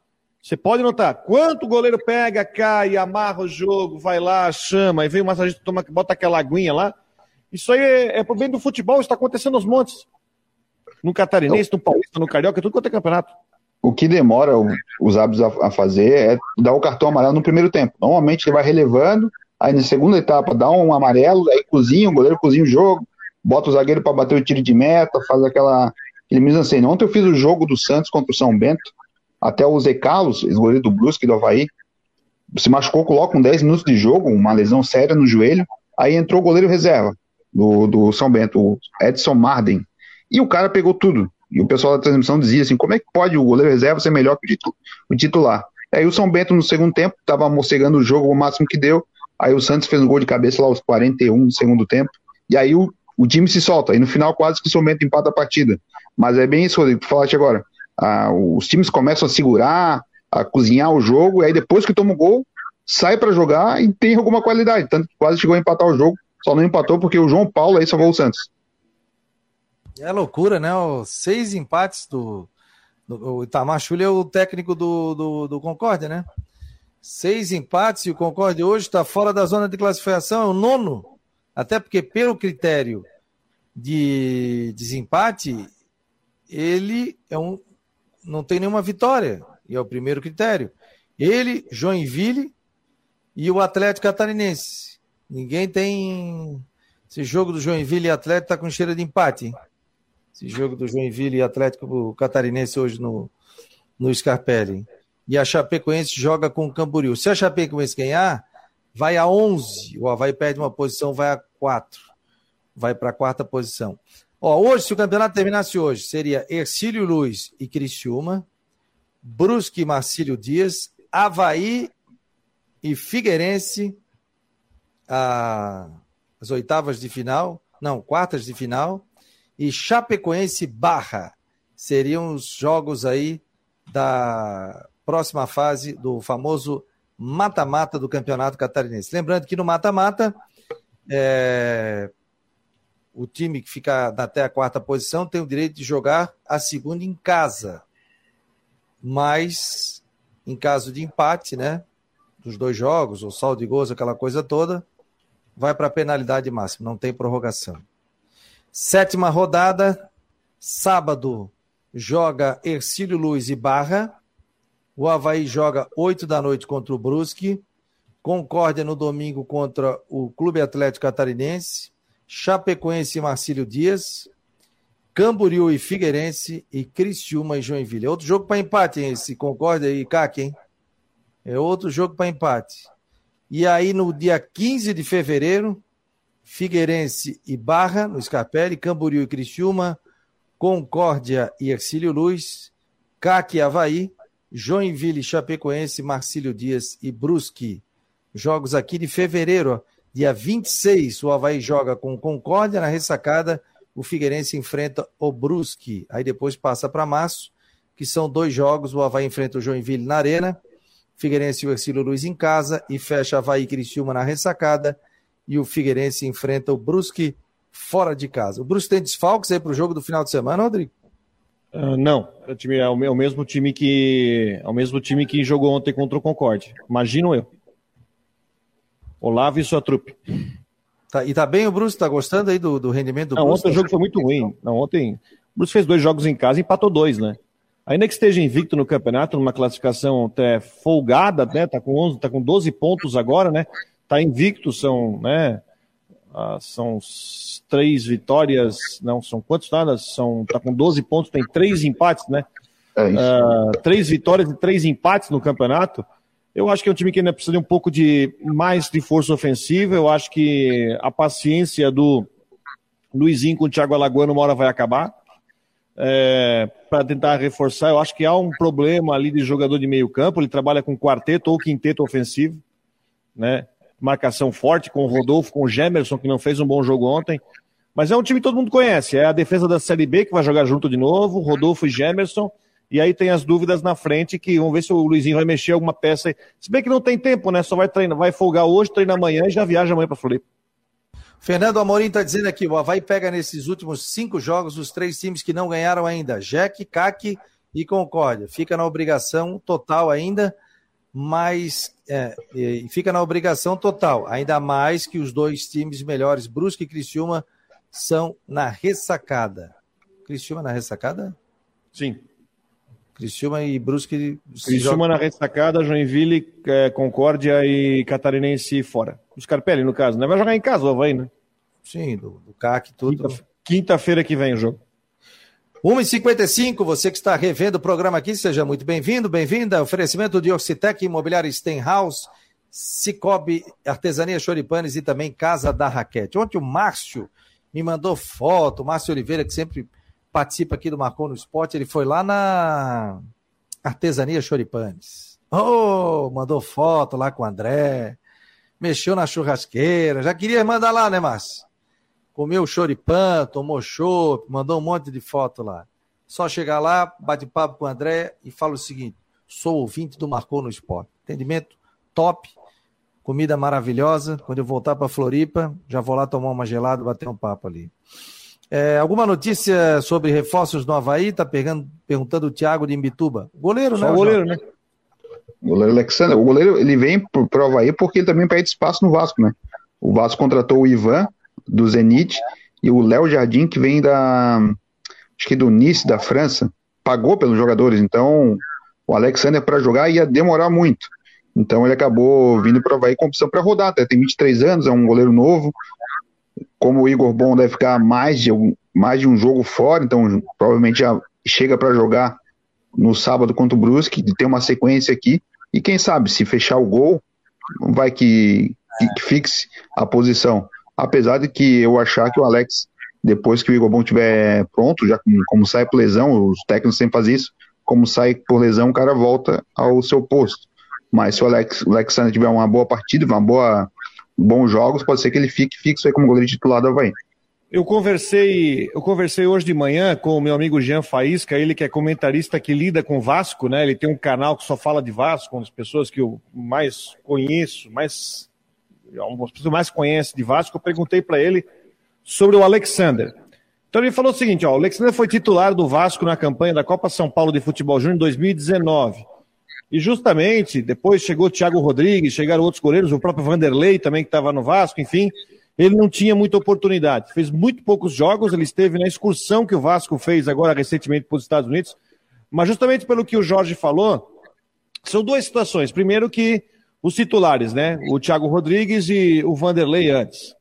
Você pode notar, quanto o goleiro pega, cai, amarra o jogo, vai lá, chama, e vem o massagista, toma, bota aquela aguinha lá. Isso aí é, é pro bem do futebol, está acontecendo nos montes. No catarinense, no paulista, no carioca, tudo quanto é campeonato. O que demora os árbitros a, a fazer é dar o cartão amarelo no primeiro tempo. Normalmente ele vai relevando, aí na segunda etapa dá um amarelo, aí cozinha, o goleiro cozinha o jogo, bota o zagueiro para bater o tiro de meta, faz aquela aquele mise en Ontem eu fiz o jogo do Santos contra o São Bento, até o Zé Carlos, goleiro do Brusque do Havaí, se machucou, coloca com 10 minutos de jogo, uma lesão séria no joelho, aí entrou o goleiro reserva do, do São Bento, o Edson Marden, e o cara pegou tudo. E o pessoal da transmissão dizia assim: como é que pode o goleiro reserva ser melhor que o titular? Aí o São Bento, no segundo tempo, estava mocegando o jogo o máximo que deu. Aí o Santos fez um gol de cabeça lá aos 41 do segundo tempo. E aí o, o time se solta. E no final, quase que Bento empata a partida. Mas é bem isso, Rodrigo, que tu falaste agora. Ah, os times começam a segurar, a cozinhar o jogo, e aí depois que toma o gol, sai para jogar e tem alguma qualidade. Tanto que quase chegou a empatar o jogo, só não empatou porque o João Paulo aí salvou o Santos. É loucura, né? Os seis empates do, do o Itamar Chuli é o técnico do, do, do Concórdia, né? Seis empates e o Concórdia hoje está fora da zona de classificação, é o nono. Até porque, pelo critério de desempate, ele é um, não tem nenhuma vitória, e é o primeiro critério. Ele, Joinville e o Atlético Catarinense. Ninguém tem. Esse jogo do Joinville e Atlético está com cheiro de empate. Hein? Esse jogo do Joinville e Atlético Catarinense hoje no, no Scarpelli. E a Chapecoense joga com o Camboriú. Se a Chapecoense ganhar, vai a 11. O Havaí perde uma posição, vai a 4. Vai para a quarta posição. Ó, hoje, se o campeonato terminasse hoje, seria Ercílio Luz e Criciúma, Brusque e Marcílio Dias, Havaí e Figueirense, a, as oitavas de final, não, quartas de final, e Chapecoense Barra. Seriam os jogos aí da próxima fase do famoso mata-mata do Campeonato Catarinense. Lembrando que no mata-mata, é, o time que fica até a quarta posição tem o direito de jogar a segunda em casa. Mas em caso de empate, né? Dos dois jogos, ou saldo de gols, aquela coisa toda, vai para a penalidade máxima, não tem prorrogação. Sétima rodada, sábado, joga Ercílio Luiz e Barra. O Havaí joga 8 da noite contra o Brusque. Concórdia no domingo contra o Clube Atlético Catarinense. Chapecoense e Marcílio Dias. Camboriú e Figueirense e Criciúma e Joinville. É outro jogo para empate, hein? Esse Concórdia e CAC, hein? É outro jogo para empate. E aí, no dia 15 de fevereiro, Figueirense e Barra, no Scarpelli, Camboriú e Criciúma, Concórdia e Ercílio Luz, CAC e Havaí, Joinville, Chapecoense, Marcílio Dias e Brusque. Jogos aqui de fevereiro, dia 26, o Havaí joga com Concórdia na ressacada o Figueirense enfrenta o Brusque. Aí depois passa para março, que são dois jogos. O Havaí enfrenta o Joinville na Arena, Figueirense e o Ercílio Luiz em casa, e fecha Havaí e Criciúma na ressacada, e o Figueirense enfrenta o Brusque fora de casa. O Brusque tem desfalques aí para o jogo do final de semana, Rodrigo? Uh, não, o time é o, é o, mesmo time que é o mesmo time que jogou ontem contra o Concorde. Imagino eu. Olavo e sua trupe. Tá, e tá bem o Bruce? Tá gostando aí do, do rendimento do não, Bruce? Ontem o jogo foi muito ruim. Não, ontem o Bruce fez dois jogos em casa e empatou dois, né? Ainda que esteja invicto no campeonato, numa classificação até folgada, né? Tá com 11, tá com 12 pontos agora, né? Tá invicto, são, né? Ah, são três vitórias, não, são quantos nada? São, tá com 12 pontos, tem três empates, né? É ah, três vitórias e três empates no campeonato. Eu acho que é um time que ainda precisa de um pouco de mais de força ofensiva. Eu acho que a paciência do Luizinho com o Thiago Alagoano uma hora vai acabar. É, para tentar reforçar, eu acho que há um problema ali de jogador de meio campo. Ele trabalha com quarteto ou quinteto ofensivo, né? Marcação forte com o Rodolfo, com o Gemerson, que não fez um bom jogo ontem. Mas é um time que todo mundo conhece. É a defesa da Série B que vai jogar junto de novo, Rodolfo e Gemerson. E aí tem as dúvidas na frente que vamos ver se o Luizinho vai mexer alguma peça aí. Se bem que não tem tempo, né? Só vai treinar, vai folgar hoje, treina amanhã e já viaja amanhã para Floripa. Fernando Amorim está dizendo aqui, o Havaí pega nesses últimos cinco jogos os três times que não ganharam ainda, Jack, CAC e Concórdia. Fica na obrigação total ainda, mas é, fica na obrigação total, ainda mais que os dois times melhores, Brusque e Criciúma, são na ressacada. Criciúma na ressacada? Sim. Criciúma e Brusque. Criciúma na ressacada, Joinville, é, Concórdia e Catarinense fora. O Scarpelli, no caso, né? Vai jogar em casa o Havaí, né? Sim, do, do CAC, tudo. Quinta-feira que vem o jogo. 1h55, você que está revendo o programa aqui, seja muito bem-vindo, bem-vinda. Oferecimento de Oxitec, Imobiliária Stenhouse, Cicobi, Artesania Choripanes e também Casa da Raquete. Ontem o Márcio me mandou foto, o Márcio Oliveira, que sempre participa aqui do Marcou no Esporte, ele foi lá na Artesania Choripanes. Oh, mandou foto lá com o André, mexeu na churrasqueira, já queria mandar lá, né, Márcio? Comeu choripan, tomou chopp, mandou um monte de foto lá. Só chegar lá, bate papo com o André e fala o seguinte: sou ouvinte do Marcou no Esporte. Entendimento top, comida maravilhosa. Quando eu voltar para Floripa, já vou lá tomar uma gelada, bater um papo ali. É, alguma notícia sobre reforços no Havaí? Tá pegando, perguntando o Thiago de Imbituba. Goleiro, Só né? O goleiro, né? O goleiro Alexander. O goleiro ele vem pro, pro Havaí porque ele também pede espaço no Vasco, né? O Vasco contratou o Ivan, do Zenit, e o Léo Jardim, que vem da. Acho que do Nice, da França. Pagou pelos jogadores. Então, o Alexander para jogar ia demorar muito. Então, ele acabou vindo para o Havaí com opção para rodar. Até tem 23 anos, é um goleiro novo como o Igor Bom deve ficar mais de, mais de um jogo fora, então provavelmente já chega para jogar no sábado contra o Brusque, tem uma sequência aqui, e quem sabe, se fechar o gol, vai que, que fixe a posição. Apesar de que eu achar que o Alex, depois que o Igor Bom estiver pronto, já como, como sai por lesão, os técnicos sempre fazem isso, como sai por lesão, o cara volta ao seu posto. Mas se o Alex, o Alexander tiver uma boa partida, uma boa bons jogos, pode ser que ele fique fixo aí como goleiro titular do Havaí. Eu conversei, eu conversei hoje de manhã com o meu amigo Jean Faísca, ele que é comentarista que lida com Vasco, né? Ele tem um canal que só fala de Vasco, uma das pessoas que eu mais conheço, mais uma das pessoas mais conhece de Vasco. Eu perguntei para ele sobre o Alexander. Então ele falou o seguinte, ó, o Alexander foi titular do Vasco na campanha da Copa São Paulo de Futebol Júnior em 2019. E justamente depois chegou o Thiago Rodrigues, chegaram outros goleiros, o próprio Vanderlei também que estava no Vasco, enfim, ele não tinha muita oportunidade. Fez muito poucos jogos, ele esteve na excursão que o Vasco fez agora recentemente para os Estados Unidos. Mas justamente pelo que o Jorge falou, são duas situações. Primeiro que os titulares, né? O Thiago Rodrigues e o Vanderlei antes.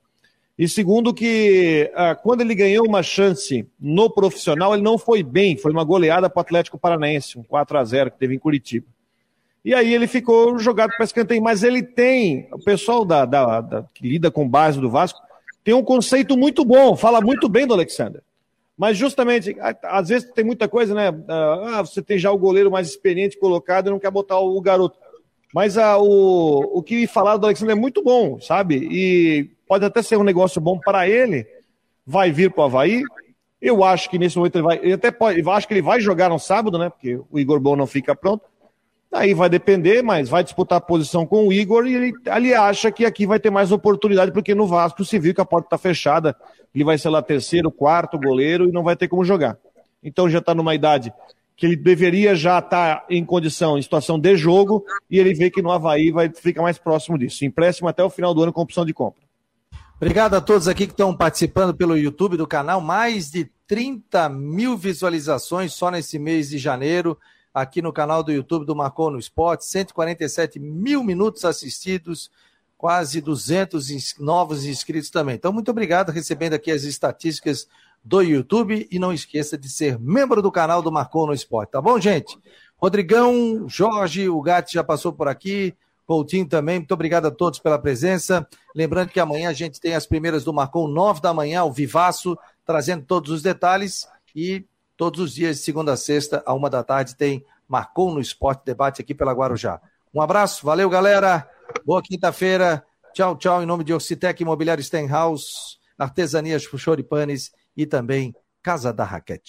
E segundo que ah, quando ele ganhou uma chance no profissional, ele não foi bem, foi uma goleada para o Atlético Paranaense, um 4 a 0 que teve em Curitiba. E aí ele ficou jogado para escanteio, mas ele tem, o pessoal da, da, da, que lida com base do Vasco, tem um conceito muito bom, fala muito bem do Alexander. Mas justamente, às vezes tem muita coisa, né? Ah, você tem já o goleiro mais experiente colocado e não quer botar o garoto. Mas ah, o, o que falaram do Alexander é muito bom, sabe? E pode até ser um negócio bom para ele. Vai vir para o Havaí. Eu acho que nesse momento ele vai. Até pode. Eu acho que ele vai jogar no sábado, né? Porque o Igor Bom não fica pronto. Aí vai depender, mas vai disputar a posição com o Igor e ele, ele acha que aqui vai ter mais oportunidade, porque no Vasco se viu que a porta está fechada. Ele vai ser lá terceiro, quarto goleiro e não vai ter como jogar. Então já está numa idade que ele deveria já estar em condição, em situação de jogo, e ele vê que no Havaí vai ficar mais próximo disso. Empréstimo até o final do ano com opção de compra. Obrigado a todos aqui que estão participando pelo YouTube do canal. Mais de 30 mil visualizações só nesse mês de janeiro, aqui no canal do YouTube do Marcou no Esporte. 147 mil minutos assistidos, quase 200 novos inscritos também. Então, muito obrigado, recebendo aqui as estatísticas do YouTube. E não esqueça de ser membro do canal do Marcou no Esporte, tá bom, gente? Rodrigão, Jorge, o Gatti já passou por aqui. Coutinho também, muito obrigado a todos pela presença. Lembrando que amanhã a gente tem as primeiras do Marcon, nove da manhã, o Vivaço, trazendo todos os detalhes. E todos os dias, de segunda a sexta, a uma da tarde, tem Marcon no Esporte Debate aqui pela Guarujá. Um abraço, valeu, galera. Boa quinta-feira. Tchau, tchau, em nome de Orcitec Imobiliário Stenhouse, Artesanias Choripanes e também Casa da Raquete.